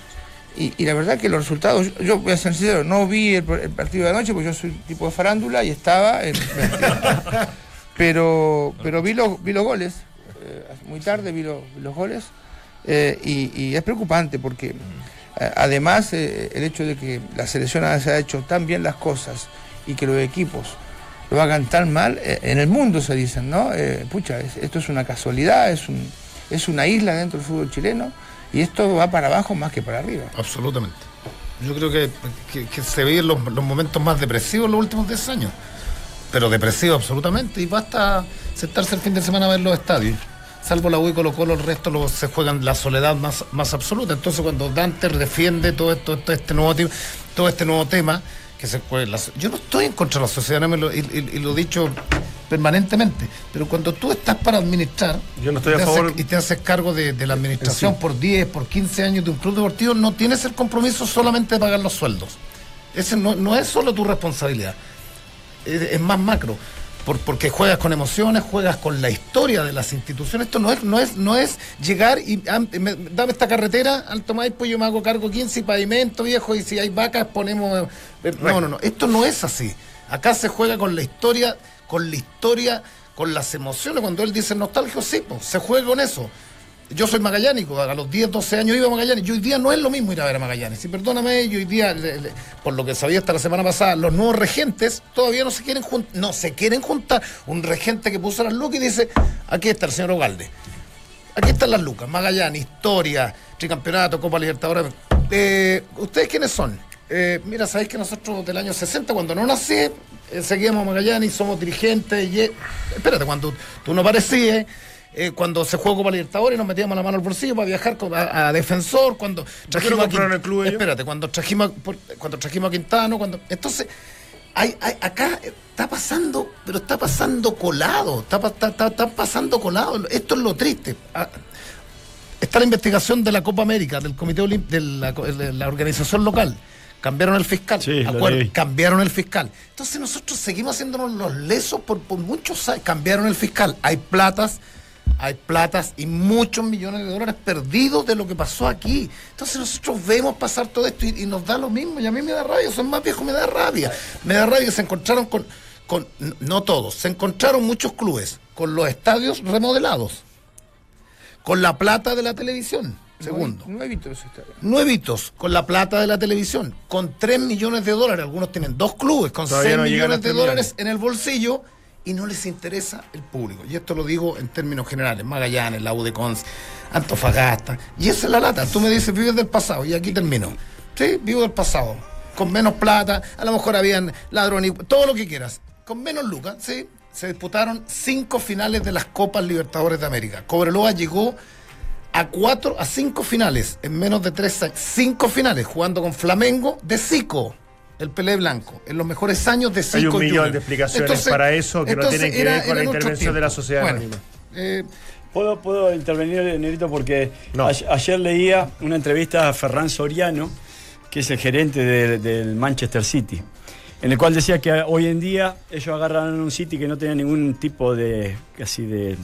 y, y la verdad que los resultados, yo, yo voy a ser sincero, no vi el, el partido de anoche porque yo soy tipo de farándula y estaba en... pero pero vi, los vi los goles, muy tarde vi, los- goles eh, y, es preocupante porque eh, además eh, el hecho de que la selección se ha hecho tan bien las cosas y que los equipos lo hagan tan mal, eh, en el mundo se dicen, ¿no? Eh, pucha, es- esto es una casualidad, es, un, es una isla dentro del fútbol chileno y esto va para abajo más que para arriba. Absolutamente. Yo creo que, se veían los, los momentos más depresivos los últimos 10 años. Pero depresivos absolutamente. Y basta sentarse el fin de semana a ver los estadios. Salvo la U y Colo Colo, el resto lo- se juegan la soledad más, más absoluta. Entonces cuando Dante defiende todo esto, todo este nuevo tema, todo este nuevo tema, que se la yo no estoy en contra de la sociedad, no me lo- y, y- y lo he dicho permanentemente, pero cuando tú estás para administrar Yo no estoy a haces- favor- y te haces cargo de, de la administración por 10, por 15 años de un club deportivo, no tienes el compromiso solamente de pagar los sueldos. Ese no, no es solo tu responsabilidad, es, es más macro. Por- porque juegas con emociones, juegas con la historia de las instituciones. Esto no es, no es, no es llegar y ah, me- dame esta carretera, Alto Maipo, yo me hago cargo 15 y pavimento viejo, y si hay vacas ponemos. eh, No, no, no. Esto no es así. Acá se juega con la historia, con la historia, con las emociones. Cuando él dice nostalgia, sí, pues, se juega con eso. Yo soy magallánico, a los 10, 12 años iba a Magallanes. Y hoy día no es lo mismo ir a ver a Magallanes. Y perdóname, yo hoy día, por lo que sabía hasta la semana pasada, los nuevos regentes todavía no se quieren juntar. No se quieren juntar. Un regente que puso las lucas y dice: aquí está el señor Ogalde. Aquí están las lucas. Magallanes, historia, tricampeonato, Copa Libertadores. Eh, ¿Ustedes quiénes son? Eh, mira, sabéis que nosotros del año 60, cuando no nací, eh, seguíamos Magallanes somos dirigentes. Espérate, cuando tú no parecías. Eh, cuando se jugó Copa Libertadores nos metíamos la mano al bolsillo para viajar a, a defensor, cuando trajimos a compraron Quin- el club ellos? Espérate, cuando trajimos, cuando trajimos a Quintano, cuando. Entonces, hay, hay- acá está pasando, pero está pasando colado, está, está, está- está pasando colado. Esto es lo triste. Ah, Está la investigación de la Copa América, del Comité Olim- de la, de la organización local. Cambiaron el fiscal. Sí, cambiaron el fiscal. Entonces nosotros seguimos haciéndonos los lesos por, por muchos años. Cambiaron el fiscal. Hay platas, hay platas y muchos millones de dólares perdidos de lo que pasó aquí. Entonces nosotros vemos pasar todo esto y, y nos da lo mismo. Y a mí me da rabia, soy más viejo, me da rabia. Me da rabia que se encontraron con, con, no todos, se encontraron muchos clubes con los estadios remodelados, con la plata de la televisión. Segundo. Bien. Nuevitos, con la plata de la televisión, con 3 millones de dólares. Algunos tienen dos clubes con Todavía 6 no llegan a millones de dólares en el bolsillo y no les interesa el público. Y esto lo digo en términos generales. Magallanes, la U Antofagasta. Y esa es la lata. Tú me dices, vives del pasado. Y aquí termino. Sí, vivo del pasado. Con menos plata, a lo mejor habían ladrones, todo lo que quieras. Con menos lucas, sí. Se disputaron cinco finales de las Copas Libertadores de América. Cobreloa llegó a cuatro, a cinco finales en menos de tres años. Cinco finales jugando con Flamengo de Zico, el Pelé Blanco, en los mejores años de Zico. Hay un millón Junior. de explicaciones para eso que no tienen que era- ver con la intervención de la sociedad Bueno, anónima. eh, ¿Puedo, puedo intervenir, Nerito? Porque No. ayer leía una entrevista a Ferran Soriano, que es el gerente de- del Manchester City, en el cual decía que hoy en día ellos agarraron un City que no tenía ningún tipo de casi de,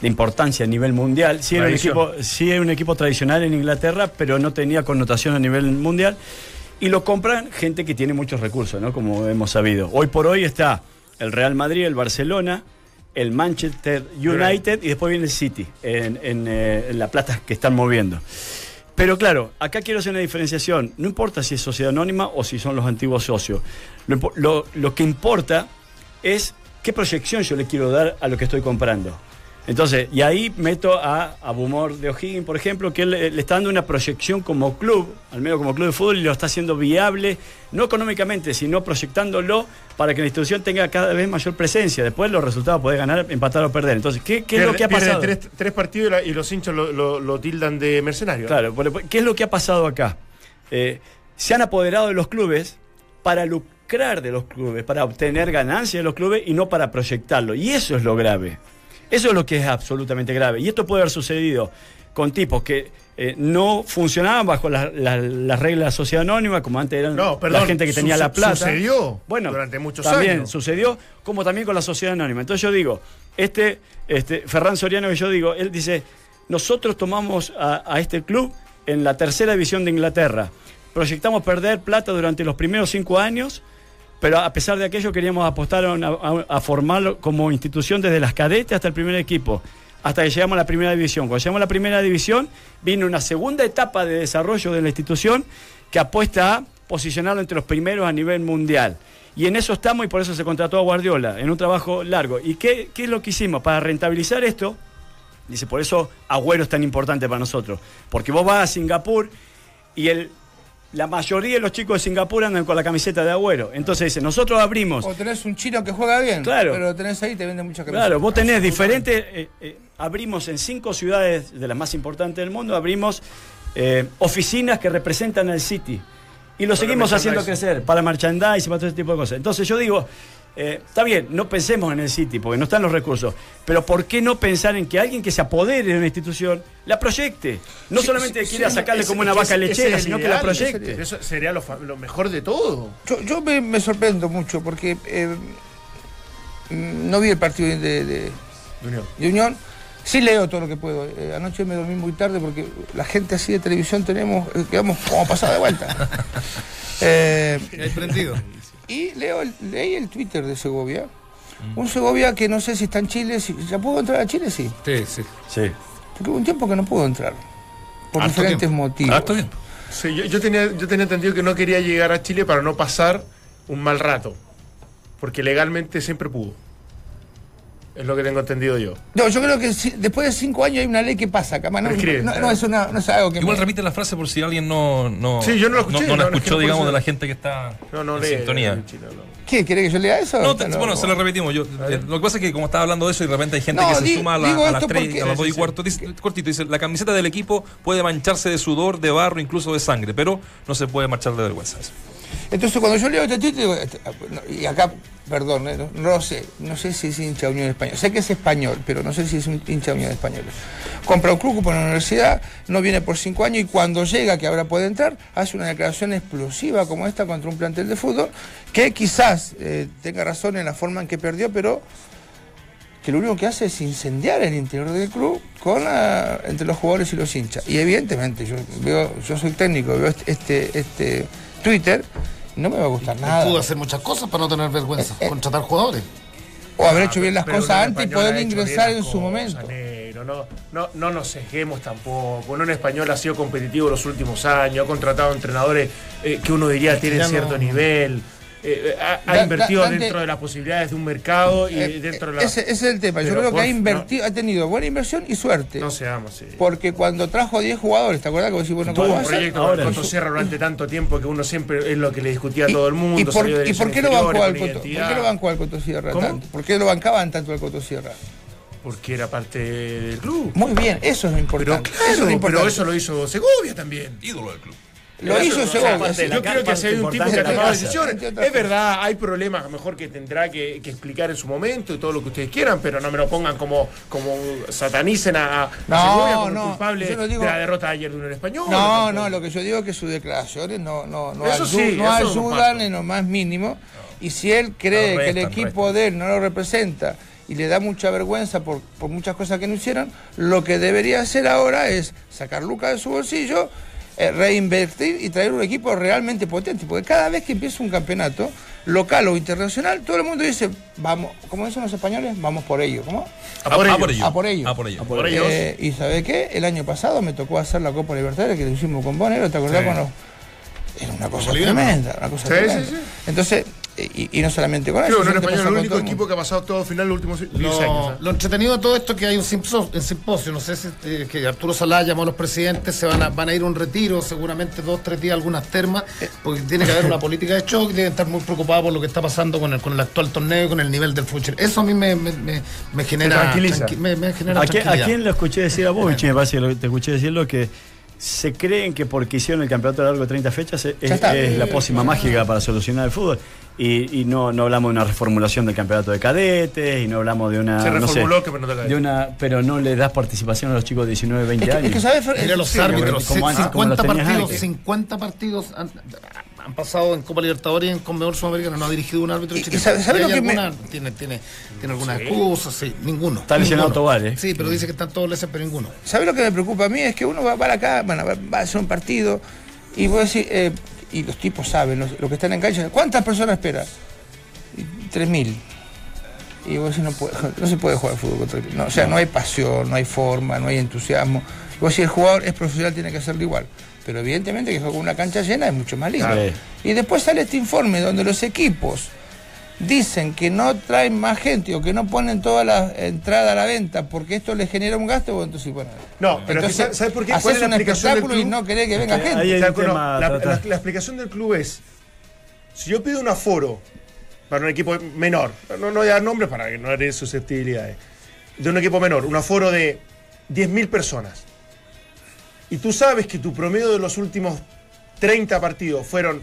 de importancia a nivel mundial. Sí era, un equipo, sí era un equipo tradicional en Inglaterra, pero no tenía connotación a nivel mundial. Y lo compran gente que tiene muchos recursos, ¿no? Como hemos sabido. Hoy por hoy está el Real Madrid, el Barcelona, el Manchester United y después viene el City en, eh, la plata que están moviendo. Pero claro, acá quiero hacer una diferenciación. No importa si es sociedad anónima o si son los antiguos socios. Lo que importa es qué proyección yo le quiero dar a lo que estoy comprando. Entonces, y ahí meto a, a Bumor de O'Higgins, por ejemplo, que él le, está dando una proyección como club, al menos como club de fútbol, y lo está haciendo viable, no económicamente, sino proyectándolo para que la institución tenga cada vez mayor presencia. Después los resultados puede ganar, empatar o perder. Entonces, ¿qué, qué es lo que ha pasado? Tres, tres partidos y, los hinchas lo, lo- lo tildan de mercenario. Claro, ¿qué es lo que ha pasado acá? Eh, se han apoderado de los clubes para lucrar de los clubes, para obtener ganancias de los clubes y no para proyectarlo. Y eso es lo grave. Eso es lo que es absolutamente grave. Y esto puede haber sucedido con tipos que eh, no funcionaban bajo la- la- las reglas de la sociedad anónima, como antes eran No, perdón, la gente que tenía la plata. sucedió bueno, durante muchos también años. sucedió, como también con la sociedad anónima. Entonces yo digo, este, este Ferran Soriano que yo digo, él dice, nosotros tomamos a, a este club en la tercera división de Inglaterra. Proyectamos perder plata durante los primeros cinco años, pero a pesar de aquello queríamos apostar a, formarlo como institución desde las cadetes hasta el primer equipo, hasta que llegamos a la primera división. Cuando llegamos a la primera división, vino una segunda etapa de desarrollo de la institución que apuesta a posicionarlo entre los primeros a nivel mundial. Y en eso estamos y por eso se contrató a Guardiola, en un trabajo largo. ¿Y qué, qué es lo que hicimos? Para rentabilizar esto, Dice, por eso Agüero es tan importante para nosotros. Porque vos vas a Singapur y el, la mayoría de los chicos de Singapur andan con la camiseta de Agüero. Entonces dice, nosotros abrimos. O tenés un chino que juega bien, Claro. pero lo tenés ahí y te vende mucha camiseta. Claro, vos tenés diferentes. eh, eh, abrimos en cinco ciudades de las más importantes del mundo, abrimos eh, oficinas que representan al City. Y lo seguimos haciendo crecer para merchandising, para todo ese tipo de cosas. Entonces yo digo, eh, está bien, no pensemos en el City, porque no están los recursos. Pero ¿por qué no pensar en que alguien que se apodere de una institución la proyecte? No solamente quiera sacarle como una vaca lechera, sino que la proyecte. Eso sería lo, mejor de todo. Yo, yo me, me sorprendo mucho porque eh, no vi el partido de, de- Unión. de Unión. Sí leo todo lo que puedo. Eh, anoche me dormí muy tarde porque la gente así de televisión tenemos, eh, quedamos como pasada de vuelta. Eh, prendido. y leo el, leí el Twitter de Segovia. Un Segovia que no sé si está en Chile. Si, ¿Ya puedo entrar a Chile? Sí. Sí, sí. Sí. Porque hubo un tiempo que no pudo entrar. Por Harto diferentes tiempo. motivos. Harto tiempo. Sí, yo, yo tenía, yo tenía entendido que no quería llegar a Chile para no pasar un mal rato. Porque legalmente siempre pudo. Es lo que tengo entendido yo. No, yo creo que si- después de cinco años hay una ley que pasa acá. No, no, Prescribe. no, no es, una, no es algo que... Igual me- repite la frase por si alguien no, no, Sí, yo no lo escuché, no, la escuchó, no digamos, de la gente que está No, no en lee. sintonía. ¿Qué? ¿Quiere que yo lea eso? No, te- bueno, se lo repetimos. Yo, eh, lo que pasa es que como estaba hablando de eso y de repente hay gente No, que se di- suma a, la- a las esto 3, porque- a las 2 y cuarto. Dice, cortito, dice, la camiseta del equipo puede mancharse de sudor, de barro, incluso de sangre, pero no se puede marchar de vergüenza. Entonces cuando yo leo este digo, este, ah, y acá, perdón, eh, no, sé, no sé si es hincha Unión Española, sé que es español, pero no sé si es un hincha Unión Española. Compra un club, en la universidad, no viene por cinco años y cuando llega, que ahora puede entrar, hace una declaración explosiva como esta contra un plantel de fútbol, que quizás eh, tenga razón en la forma en que perdió, pero que lo único que hace es incendiar el interior del club con la- entre los jugadores y los hinchas. Y evidentemente, yo veo, yo soy técnico, veo este, este, este Twitter, no me va a gustar Pudo nada. hacer muchas cosas para no tener vergüenza. Eh, eh. Contratar jugadores. O haber hecho bien las Pero cosas antes y poder ingresar en su momento. negro, no, no, no nos sesguemos tampoco. Unión Española ha sido competitivo los últimos años, ha contratado entrenadores eh, que uno diría tienen cierto nivel. Eh, ha, ha Da- invertido da- Dante- dentro de las posibilidades de un mercado y Eh, dentro de la. ese, ese es el tema. Yo creo que ha invertido, ha tenido buena inversión y suerte. No seamos. sí. Porque cuando trajo 10 jugadores, ¿te acuerdas que vos decís, bueno, Tuvo ¿cómo un proyecto Ahora, con Coto su- Sierra durante tanto tiempo que uno siempre es lo que le discutía a ¿Y- todo el mundo. ¿Y por, salió de y por divisiones qué lo bancó al Coto? ¿Por qué lo bancó al Coto Sierra ¿Cómo? tanto? ¿Por qué lo bancaban tanto al Coto Sierra? Porque era parte del club. Muy bien, eso es lo Pero importante. claro, eso es lo pero importante. eso lo hizo Segovia también. Ídolo del club. Lo hizo Segovia. Yo creo que si hay un tipo que ha tomado decisiones. Es verdad, hay problemas mejor que tendrá que, que explicar en su momento y todo lo que ustedes quieran, pero no me lo pongan como, como satanicen a, a No, Segovia como no, culpable digo- de la derrota de ayer de Unión Española. No, no, lo que yo digo es que sus declaraciones no, no, no, Eso ayu- sí, no eso lo ayudan en lo más mínimo. Y si él cree No, que el restan, equipo de él no lo representa y le da mucha vergüenza por, por muchas cosas que no hicieron, lo que debería hacer ahora es sacar lucas de su bolsillo, reinvertir y traer un equipo realmente potente. Porque cada vez que empieza un campeonato, local o internacional, todo el mundo dice, vamos, como dicen los españoles, vamos por ello. ¿Cómo? A por A ello. por ello. A por ello. A por ello. por ellos. Eh, y ¿sabe qué? El año pasado me tocó hacer la Copa Libertadores que lo hicimos con Bonero, ¿te acordás? Sí. Con los- Era una cosa tremenda, una cosa Sí, tremenda. sí, sí. Entonces, eh, y, y no solamente con eso. sino que Española es el único equipo que ha pasado todo final los últimos 10 Lo, años. ¿eh? lo entretenido de todo esto es que hay un simposio, un simposio no sé si eh, que Arturo Salá llamó a los presidentes, se van a, van a ir a un retiro, seguramente dos, tres días, algunas termas, porque tiene que haber una política de shock y deben estar muy preocupados por lo que está pasando con el, con el actual torneo y con el nivel del fútbol. Eso a mí me, me, me, me genera tranquiliza. tranqui- me, me genera ¿A quién, a quién lo escuché decir a vos, Vichy? Me parece que lo- te escuché decirlo que se creen que porque hicieron el campeonato a lo largo de 30 fechas es, Ya está. es la pócima mágica para solucionar el fútbol. Y, y no, no hablamos de una reformulación del campeonato de cadetes y no hablamos de una. Se no sé, reformuló, que no te cae. de una Pero no le das participación a los chicos de 19, 20 Es que, años. es que, ¿sabes? Mira los Sí, árbitros, como ci- antes, como los 50 tenías partidos, antes. 50 partidos han, pasado en Copa Libertadores y en Conmebol Sudamericana, no ha dirigido un árbitro chileno. sabe- sabe ¿Y lo que me- tiene, tiene, tiene alguna excusa, sí, ninguno. Está lesionado. Tobar, ¿eh? Sí, pero dice que están todos lesionados, pero ninguno. ¿Sabes lo que me preocupa a mí? Es que uno va para acá, bueno, va, a hacer un partido y voy a decir, eh, y los tipos saben, los, los que están en cancha, ¿cuántas personas esperan? Y 3.000. Y vos decís, no, puede- no se puede jugar fútbol contra el- no, O sea, no. hay pasión, no hay forma, no hay entusiasmo. Y vos si el jugador es profesional tiene que hacerlo igual. Pero evidentemente que jugar con una cancha llena es mucho más lindo. Y después sale este informe donde los equipos dicen que no traen más gente o que no ponen toda la entrada a la venta porque esto les genera un gasto, bueno, entonces bueno. No, pero entonces, ¿sabes- ¿sabes por qué? ¿Cuál Haces es la un explicación del espectáculo y club? no querés que venga gente. O sea, no, la, tratar. la- la explicación del club es, si yo pido un aforo para un equipo menor, no, no voy a dar nombres para que no haya susceptibilidades, de un equipo menor, un aforo de 10.000 personas, y tú sabes que tu promedio de los últimos 30 partidos fueron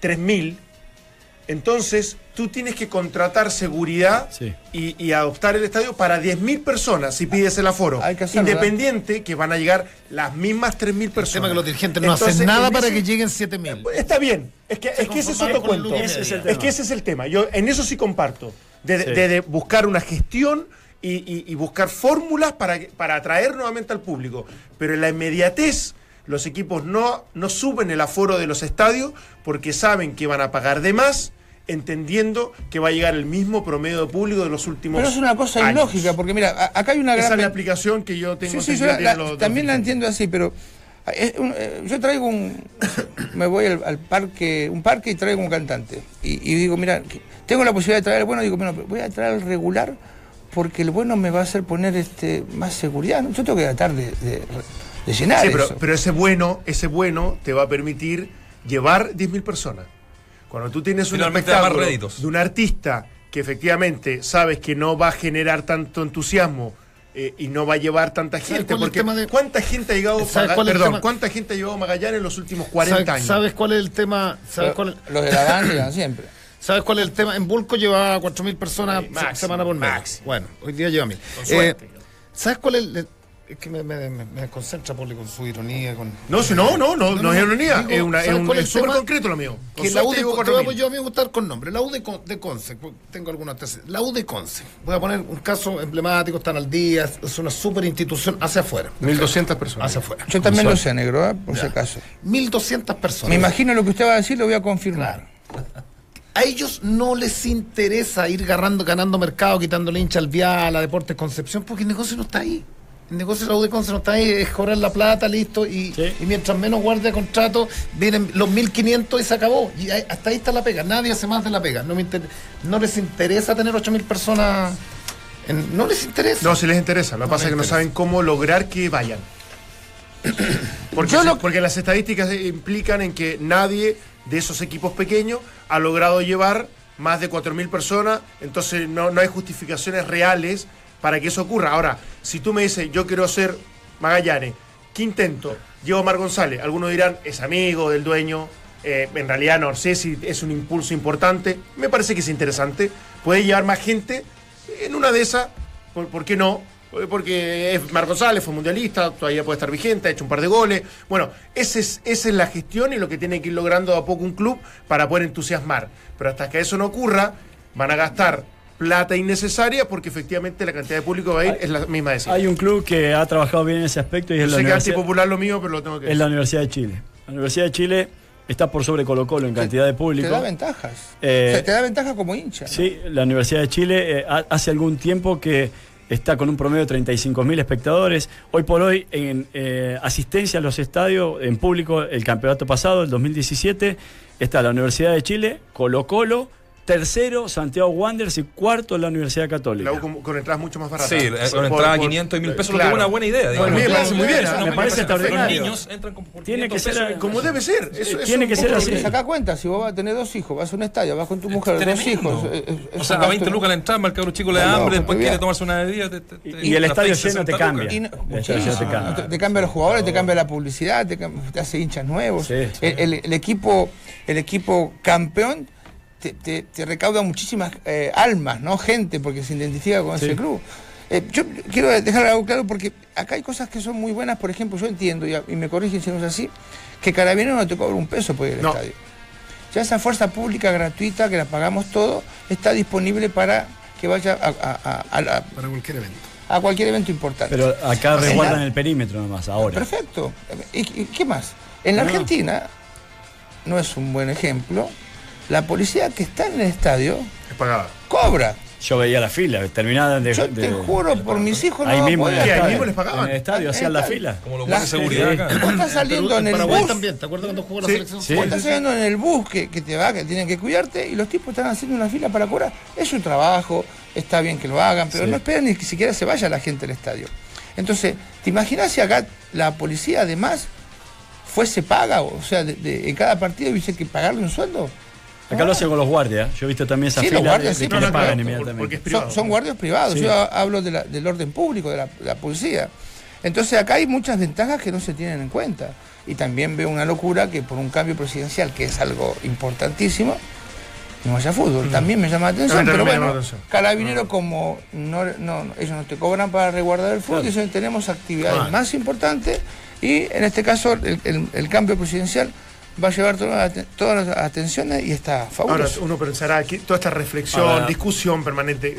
3.000, entonces tú tienes que contratar seguridad Sí. y, y adoptar el estadio para 10.000 personas si pides el aforo. Hay que hacerlo, Independiente que van a llegar las mismas 3.000 El personas. tema es que los dirigentes no Entonces, hacen nada para ese- que lleguen 7000. Está bien, es que, es que ese es otro el cuento. Ese es el tema. Que ese es el tema. Yo en eso sí comparto. De, Sí. de- de buscar una gestión y, y- y buscar fórmulas para, para atraer nuevamente al público. Pero en la inmediatez, los equipos no, no suben el aforo de los estadios porque saben que van a pagar de más, entendiendo que va a llegar el mismo promedio de público de los últimos Pero es una cosa años. ilógica, porque mira, acá hay una Esa gran... es la aplicación que yo tengo. Sí, sí, yo la- la- los- también la entiendo así, pero es un- eh, yo traigo un... me voy al, al parque, un parque y traigo un cantante. Y, y digo, mira, tengo la posibilidad de traer bueno, digo, bueno, voy a traer el regular porque el bueno me va a hacer poner este más seguridad. Yo tengo que tratar de, de- de llenar Sí, pero, eso. pero ese bueno, ese bueno te va a permitir llevar 10.000 personas. Cuando tú tienes un Finalmente espectáculo de un artista que efectivamente sabes que no va a generar tanto entusiasmo eh, y no va a llevar tanta gente. Porque de- ¿cuánta gente ha llegado ¿Sabes Maga- perdón, tema? cuánta gente ha llegado a Magallanes en los últimos 40 ¿Sabes, años? sabes cuál es el tema? ¿Sabes Pero cuál es- Los de la banda siempre. ¿Sabes cuál es el tema? En Bulco llevaba 4.000 personas Ay, máximo, se- semana por mes. máximo. Bueno, hoy día lleva 1.000. Con suerte. Eh, ¿Sabes cuál es el...? Es que me, me, me- me desconcentra Poli con su ironía. Con... No, si no, no, no, no, es ironía, digo, es, una, es, ¿sabes un- es súper concreto lo mío. Con Que la U de, voy yo a mí me gustar con nombre. La U de, Con- de Conce. pues, Tengo algunas tesis. La U de Conce. Voy a poner un caso emblemático, están al día, es una super institución hacia afuera. 1.200 personas. Hacia afuera. Yo también lo sé, negro, ¿eh? por si acaso. 1.200 personas. Me imagino lo que usted va a decir, lo voy a confirmar. A ellos no les interesa ir ganando, ganando mercado, quitándole hincha al Vial, a Deportes Concepción, porque el negocio no está ahí. El negocio de la U de Conce no está ahí, es cobrar la plata, listo, y, Sí. y mientras menos guardia de contrato, vienen los 1.500 y se acabó. Y ahí- hasta ahí está la pega, nadie hace más de la pega. No, me inter- no les interesa tener 8.000 personas, en- no les interesa. No, si les interesa. Lo que No pasa es que no saben cómo lograr que vayan. Porque, Yo se- lo- porque las estadísticas implican en que nadie de esos equipos pequeños ha logrado llevar más de 4.000 personas, entonces no, no hay justificaciones reales para que eso ocurra. Ahora, si tú me dices, yo quiero ser Magallanes, ¿qué intento? Llevo a Mar González, algunos dirán, es amigo del dueño, eh, en realidad no sé si es un impulso importante, me parece que es interesante, puede llevar más gente, en una de esas, ¿por, por qué no? Eh, Porque es Mar González, fue mundialista, todavía puede estar vigente, ha hecho un par de goles. Bueno, ese es, esa es la gestión y lo que tiene que ir logrando de a poco un club para poder entusiasmar. Pero hasta que eso no ocurra, van a gastar plata innecesaria porque efectivamente la cantidad de público que va a ir es la misma de siempre. Hay un club que ha trabajado bien en ese aspecto y es Yo la, sé que es Universidad, antipopular lo mío, pero lo tengo que es decir. la Universidad de Chile. La Universidad de Chile está por sobre Colo Colo en cantidad de público. Te da ventajas. Eh, O sea, te da ventaja como hincha. ¿no? Sí, la Universidad de Chile eh, ha- hace algún tiempo que está con un promedio de 35.000 espectadores. Hoy por hoy, en eh, asistencia a los estadios, en público, el campeonato pasado, el 2017, está la Universidad de Chile, Colo Colo, tercero Santiago Wanderers y cuarto la Universidad Católica. La U con, con entradas mucho más baratas. Sí, con entrada a 500 y 1000 pesos, lo que es una buena idea. digamos. Bueno, me parece muy bien. Me parece extraordinario. Los niños entran con por Tiene que 500 ser pesos. Como debe ser. Eso, Tiene que ser así. Saca cuenta, si vos vas a tener dos hijos, vas a un estadio, vas con tu mujer, dos hijos. es O sea, a 20 gasto- lucas la entrada, al cabro chico le da No, hambre, no, después quiere tomarse una bebida. te- te- Y- el estadio lleno te 60 cambia. El te cambia. los jugadores, te cambia la publicidad, te, hace hinchas nuevos. El, el- el el equipo campeón te, te- te recauda muchísimas eh, almas, ¿no? Gente, porque se identifica con ese club. Eh, yo quiero dejar algo claro porque acá hay cosas que son muy buenas. Por ejemplo, yo entiendo, y, me corrigen si no es así, que Carabinero no te cobra un peso por ir al No. estadio. Ya esa fuerza pública gratuita que la pagamos todo está disponible para que vaya a, a- a- a la- Para cualquier evento. a cualquier evento importante. Pero acá resguardan el perímetro nomás, ahora. Perfecto. ¿Y, y qué más? En la No. Argentina, no es un buen ejemplo, la policía que está en el estadio Es pagada. cobra. Yo veía la fila, terminada de. Yo de- te juro por mis hijos, Ahí no mismo en podía el ¿Qué, ahí estadio. mismo les pagaban? En el estadio hacían la fila. Como guardias de seguridad sí. acá. Vos estás saliendo en el bus. también, ¿te acuerdas cuando jugó la Sí, selección? sí. Vos estás saliendo en el bus que, que te va, que tienen que cuidarte y los tipos están haciendo una fila para cobrar. Es su trabajo, está bien que lo hagan, pero Sí. no esperan ni que siquiera se vaya la gente al estadio. Entonces, ¿te imaginas si acá la policía además fuese paga? O sea, de- de- en cada partido hubiese que pagarle un sueldo. Acá lo hacen con los guardias. Yo he visto también esa Sí, los fila guardias, de, sí, de que no, le no, pagan claro, inmediatamente. porque es privado. Son, son guardias privados, Sí. yo hablo de la- del orden público, de la, la policía. Entonces acá hay muchas ventajas que no se tienen en cuenta. Y también veo una locura que por un cambio presidencial, que es algo importantísimo, no haya fútbol. También me llama la atención. Pero bueno, atención. carabinero como no, no, no, ellos no te cobran para resguardar el fútbol, Claro. tenemos actividades Claro. más importantes y en este caso el, el- el cambio presidencial va a llevar todas las, atenciones y está Ahora, fabuloso. uno pensará que toda esta reflexión, Ahora- discusión permanente,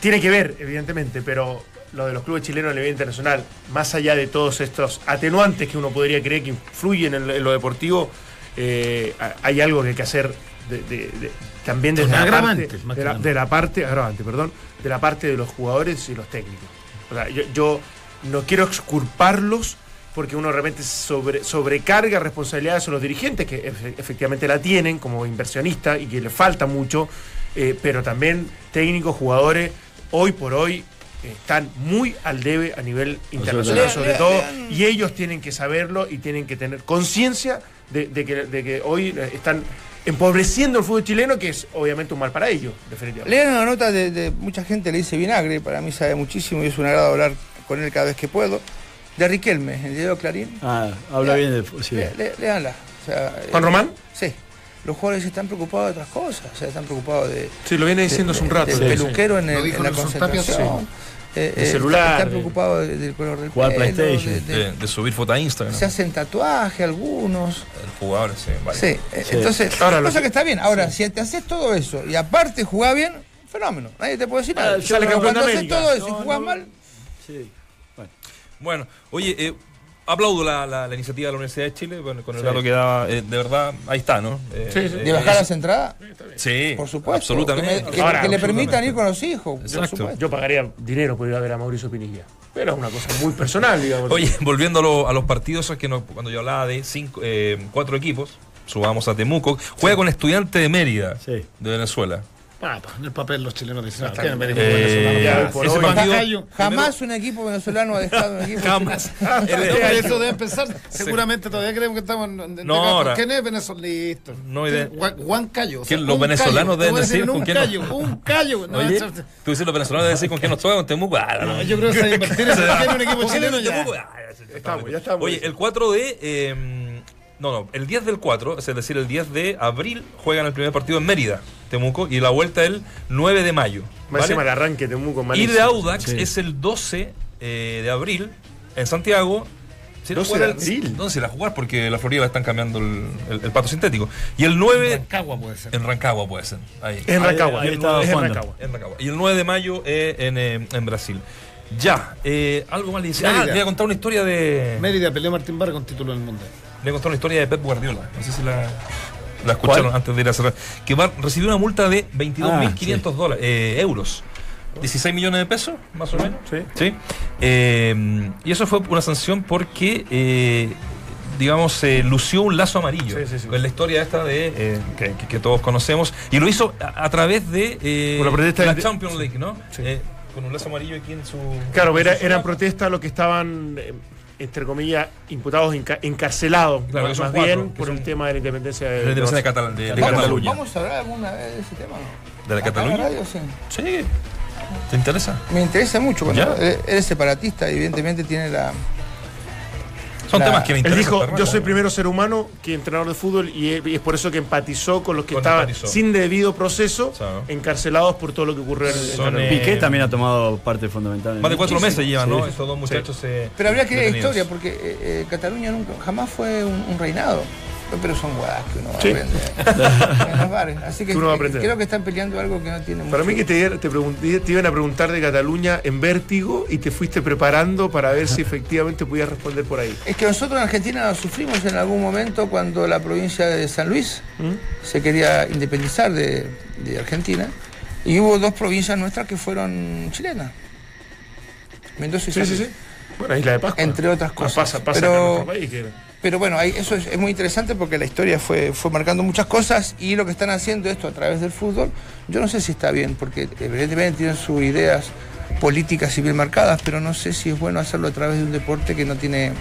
tiene que ver, evidentemente, pero lo de los clubes chilenos a nivel internacional, más allá de todos estos atenuantes que uno podría creer que influyen en, lo- en lo deportivo, eh, hay algo que hay que hacer de- de- de- también desde la, parte, la, de la parte, agravante, perdón, de la parte de los jugadores y los técnicos. O sea, yo, yo no quiero exculparlos porque uno de repente sobre, sobrecarga responsabilidades a los dirigentes, que efe- efectivamente la tienen como inversionista y que le falta mucho, eh, pero también técnicos, jugadores, hoy por hoy eh, están muy al debe a nivel internacional sobre todo, y ellos tienen que saberlo y tienen que tener conciencia de, de que, de que hoy eh, están empobreciendo el fútbol chileno, que es obviamente un mal para ellos, definitivamente. Lean una nota de, de mucha gente, le dice vinagre, para mí sabe muchísimo y es un agrado hablar con él cada vez que puedo. De Riquelme, en el diario Clarín. Ah, habla bien de sí. Le- le- léanla. O sea, ¿Juan eh, Román? Sí. Los jugadores están preocupados de otras cosas, o sea, están preocupados de, Sí, lo viene diciendo hace un rato. del Sí, sí. peluquero en, el- dijo en la concentración. sí. Eh, El eh, celular, Están preocupados de- del color del Jugar pelo, PlayStation. de- de- De, de subir foto a Instagram. se hacen tatuaje algunos. El jugador, sí, vale. Sí, Sí. entonces, Ahora, cosa lo que- que está bien. Ahora, si te haces todo eso y aparte jugás bien, fenómeno. Nadie te puede decir nada. Ah, Sale no- Cuando haces todo eso y jugás no. mal, Sí. Bueno, oye, eh, aplaudo la, la- la iniciativa de la Universidad de Chile bueno, con el Sí. dato que daba. eh, de verdad, ahí está, ¿no? Eh, Sí, sí. eh, de bajar las entradas, Sí, por supuesto. Absolutamente. Que, me- que- Ahora, que le permitan ir con los hijos, por Exacto. supuesto. Yo pagaría dinero por ir a ver a Mauricio Pinilla. Pero es una cosa muy personal, digamos. Oye, volviendo a, lo- a los partidos, es que no- cuando yo hablaba de cinco, eh, cuatro equipos, subamos a Temuco, juega con Estudiante de Mérida, Sí. de Venezuela. Ah, pues, en el papel los chilenos dicen, "Quieren bien. ver equipo Eh, venezolano". ya, Ya, por ese hoy- partido- Jamás, un equipo venezolano ha dejado un equipo Jamás. Eso debe empezar. Seguramente todavía creemos que estamos en, No, ahora- ¿Quién es venezolano? Listo. No, idea. Juan, Juan Callo. o sea, los un venezolanos deben decir con un quién no- callo, un callo. No, Oye, tú dices los venezolanos deben decir con quién nos toca con Temuco. Ah, no, no. yo creo que se va a invertir en un equipo ¿Con quién chileno ya. Ah, Estamos, ya estamos. Oye, el 4 de. eh, no, no, el 10 del 4, es decir, el 10 de abril, juegan el primer partido en Mérida, Temuco, y la vuelta el 9 de mayo. Más ¿vale? encima el arranque de Temuco Y malísimo. de Audax Sí. es el 12 eh, de abril en Santiago. Si la 12 jugar de el- abril. ¿Dónde se la jugar? Porque la Florida están cambiando el, el- el pato sintético. Y el 9 Rancagua puede ser. en Rancagua puede ser. Ahí. En Ahí- Rancagua. ahí es estaba en. Rancagua. En Rancagua. Y el 9 de mayo eh, en, eh, en Brasil. Ya, eh, algo más le dice. Ah, le voy a contar una historia de. Mérida peleó Martín Barra con título del mundo. Le voy a contar una historia de Pep Guardiola. No sé si la, la escucharon antes de ir a cerrar. Que va, recibió una multa de 22.500 dólares, eh, euros. 16 millones de pesos, más o menos. Sí. Eh, y eso fue una sanción porque, eh, digamos, se lució un lazo amarillo. Sí, sí, sí. Con la historia esta de eh, que, todos conocemos. Y lo hizo a, a través de la la Champions League, ¿no? Sí. Con un lazo amarillo aquí en su. Claro, era, en su eran protestas los que estaban, entre comillas, imputados, enca- encarcelados, Claro, que más bien por son- el tema de la independencia de, de la Universidad de, Barcelona. Catal- de- de Vamos, Cataluña. vamos a hablar alguna vez de ese tema. ¿De la Cataluña? radio, sí. Sí. ¿Te interesa? Me interesa mucho. Bueno, Ya. él él es separatista, evidentemente tiene la. Son La- temas que me Él interesan. dijo, Fernando. yo soy primero ser humano que entrenador de fútbol y es, por eso que empatizó con los que Con estaban empatizó. sin debido proceso encarcelados por todo lo que ocurrió en, Cataluña. eh, Piqué también ha tomado parte fundamental. en Más de cuatro meses llevan, ¿no? Sí. Estos dos muchachos. eh, Pero habría que ir a la detenidos. historia, porque eh, eh, Cataluña nunca, jamás fue un, un reinado. Pero son guadas que uno Sí. aprende en los bares. Así que Que uno va a eh, aprender. creo que están peleando algo que no tiene Para mucho- mí que te, te, pregunté- te iban a preguntar de Cataluña en vértigo y te fuiste preparando para ver si efectivamente podías responder por ahí. Es que nosotros en Argentina sufrimos en algún momento cuando la provincia de San Luis ¿Mm? se quería independizar de, de Argentina y hubo dos provincias nuestras que fueron chilenas. Mendoza y Sí, San sí, Luis. sí. Bueno, Isla de Pascua. Entre otras Ah, cosas. Pasa, pasa Pero- en país. que- Pero bueno, eso es, es muy interesante porque la historia fue, fue marcando muchas cosas y lo que están haciendo esto a través del fútbol, yo no sé si está bien, porque evidentemente tienen sus ideas políticas y bien marcadas, pero no sé si es bueno hacerlo a través de un deporte que no tiene,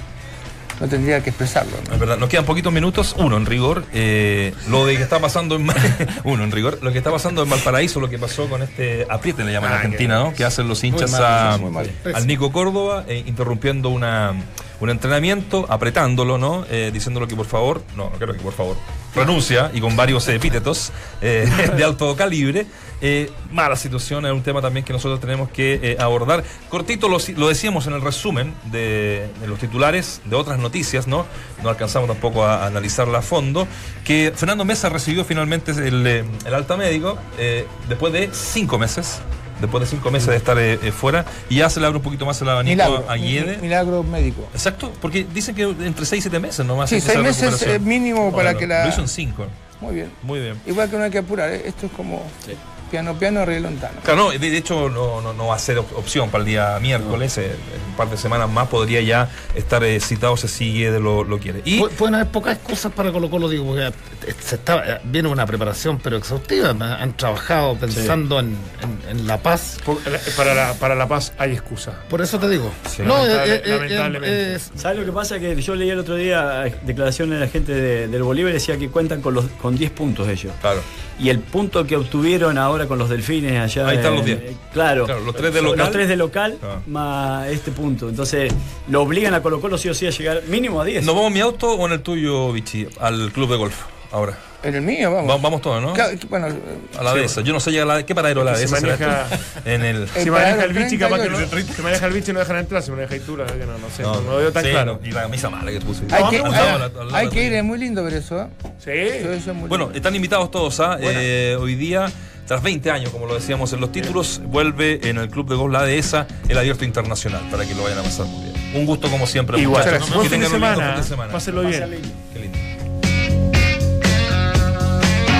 no tendría que expresarlo. ¿no? Es verdad, nos quedan poquitos minutos. Uno, en rigor, eh, lo de que está pasando en Uno, en rigor, lo que está pasando en Valparaíso, lo que pasó con este apriete, le llaman en Ah, Argentina, ¿no? Que hacen los hinchas mal, a- al Nico Córdoba, eh, interrumpiendo una, un entrenamiento, apretándolo, ¿no? Eh, diciéndolo que por favor, no, no creo que por favor, renuncia y con varios epítetos eh, de alto calibre. Eh, mala situación, es un tema también que nosotros tenemos que eh, abordar. Cortito lo, lo decíamos en el resumen de, los titulares de otras noticias, ¿no? No alcanzamos tampoco a, analizarla a fondo. Que Fernando Mesa recibió finalmente el, el alta médico después de cinco meses. Después de cinco meses de estar eh, eh, fuera y ya se le abre un poquito más el abanico Milagro, a mi- milagro médico. Exacto, porque dicen que entre 6 y 7 meses nomás. Sí, seis meses, mínimo para Bueno, que la- Lo hizo en 5. Muy bien. Muy bien. Igual que no hay que apurar, ¿eh? esto es como Piano, piano, arreglo en tano. Claro, no, de de hecho no, no, no va a ser op- opción para el día miércoles. eh, un par de semanas más podría ya estar eh, citado si sigue de lo, lo quiere. Y Pu- Pueden haber pocas excusas para Colo Colo, digo, porque se está, eh, viene una preparación pero exhaustiva. Han trabajado pensando en, en- en la paz. Por- Para la, para la paz hay excusa. Por eso te digo. Sí. no, Lamentable- eh, eh, eh, lamentablemente. es- ¿Sabes lo que pasa? Que yo leí el otro día eh, declaraciones de la gente de- del Bolívar y decía que cuentan con los con 10 puntos ellos. claro. Y el punto que obtuvieron ahora con los delfines allá. Ahí están los 10. eh, Claro, Claro, los tres de local. Los tres de local Ah. más este punto. Entonces, lo obligan a Colo Colo sí o sí a llegar mínimo a 10. ¿Nos vamos en mi auto o en el tuyo, Vichy? Al club de golf. Ahora. En el mío, vamos. Va- Vamos todos, ¿no? Claro, bueno, A la de esa. Yo no sé llegar a la ¿Qué paradero la de Se esa? será maneja- esto? En el. Si maneja el bichi, capaz que 38. no. Si maneja el bichi no dejan entrar, si maneja tú, la verdad que no, no sé, no, no lo veo tan sí, claro. Y la camisa mala que puse. hay, No, que, hay- ir, es muy lindo ver eso. ¿eh? Sí. Eso, eso es muy Bueno, lindo. están invitados todos a eh, hoy día, tras 20 años, como lo decíamos en los títulos, vuelve en el Club de Golf La Dehesa el Abierto Internacional, para que lo vayan a pasar muy bien. Un gusto como siempre. Igual. muchachos. Que fin de tengan un lindo semana. fin de semana. Pásenlo bien. Qué lindo.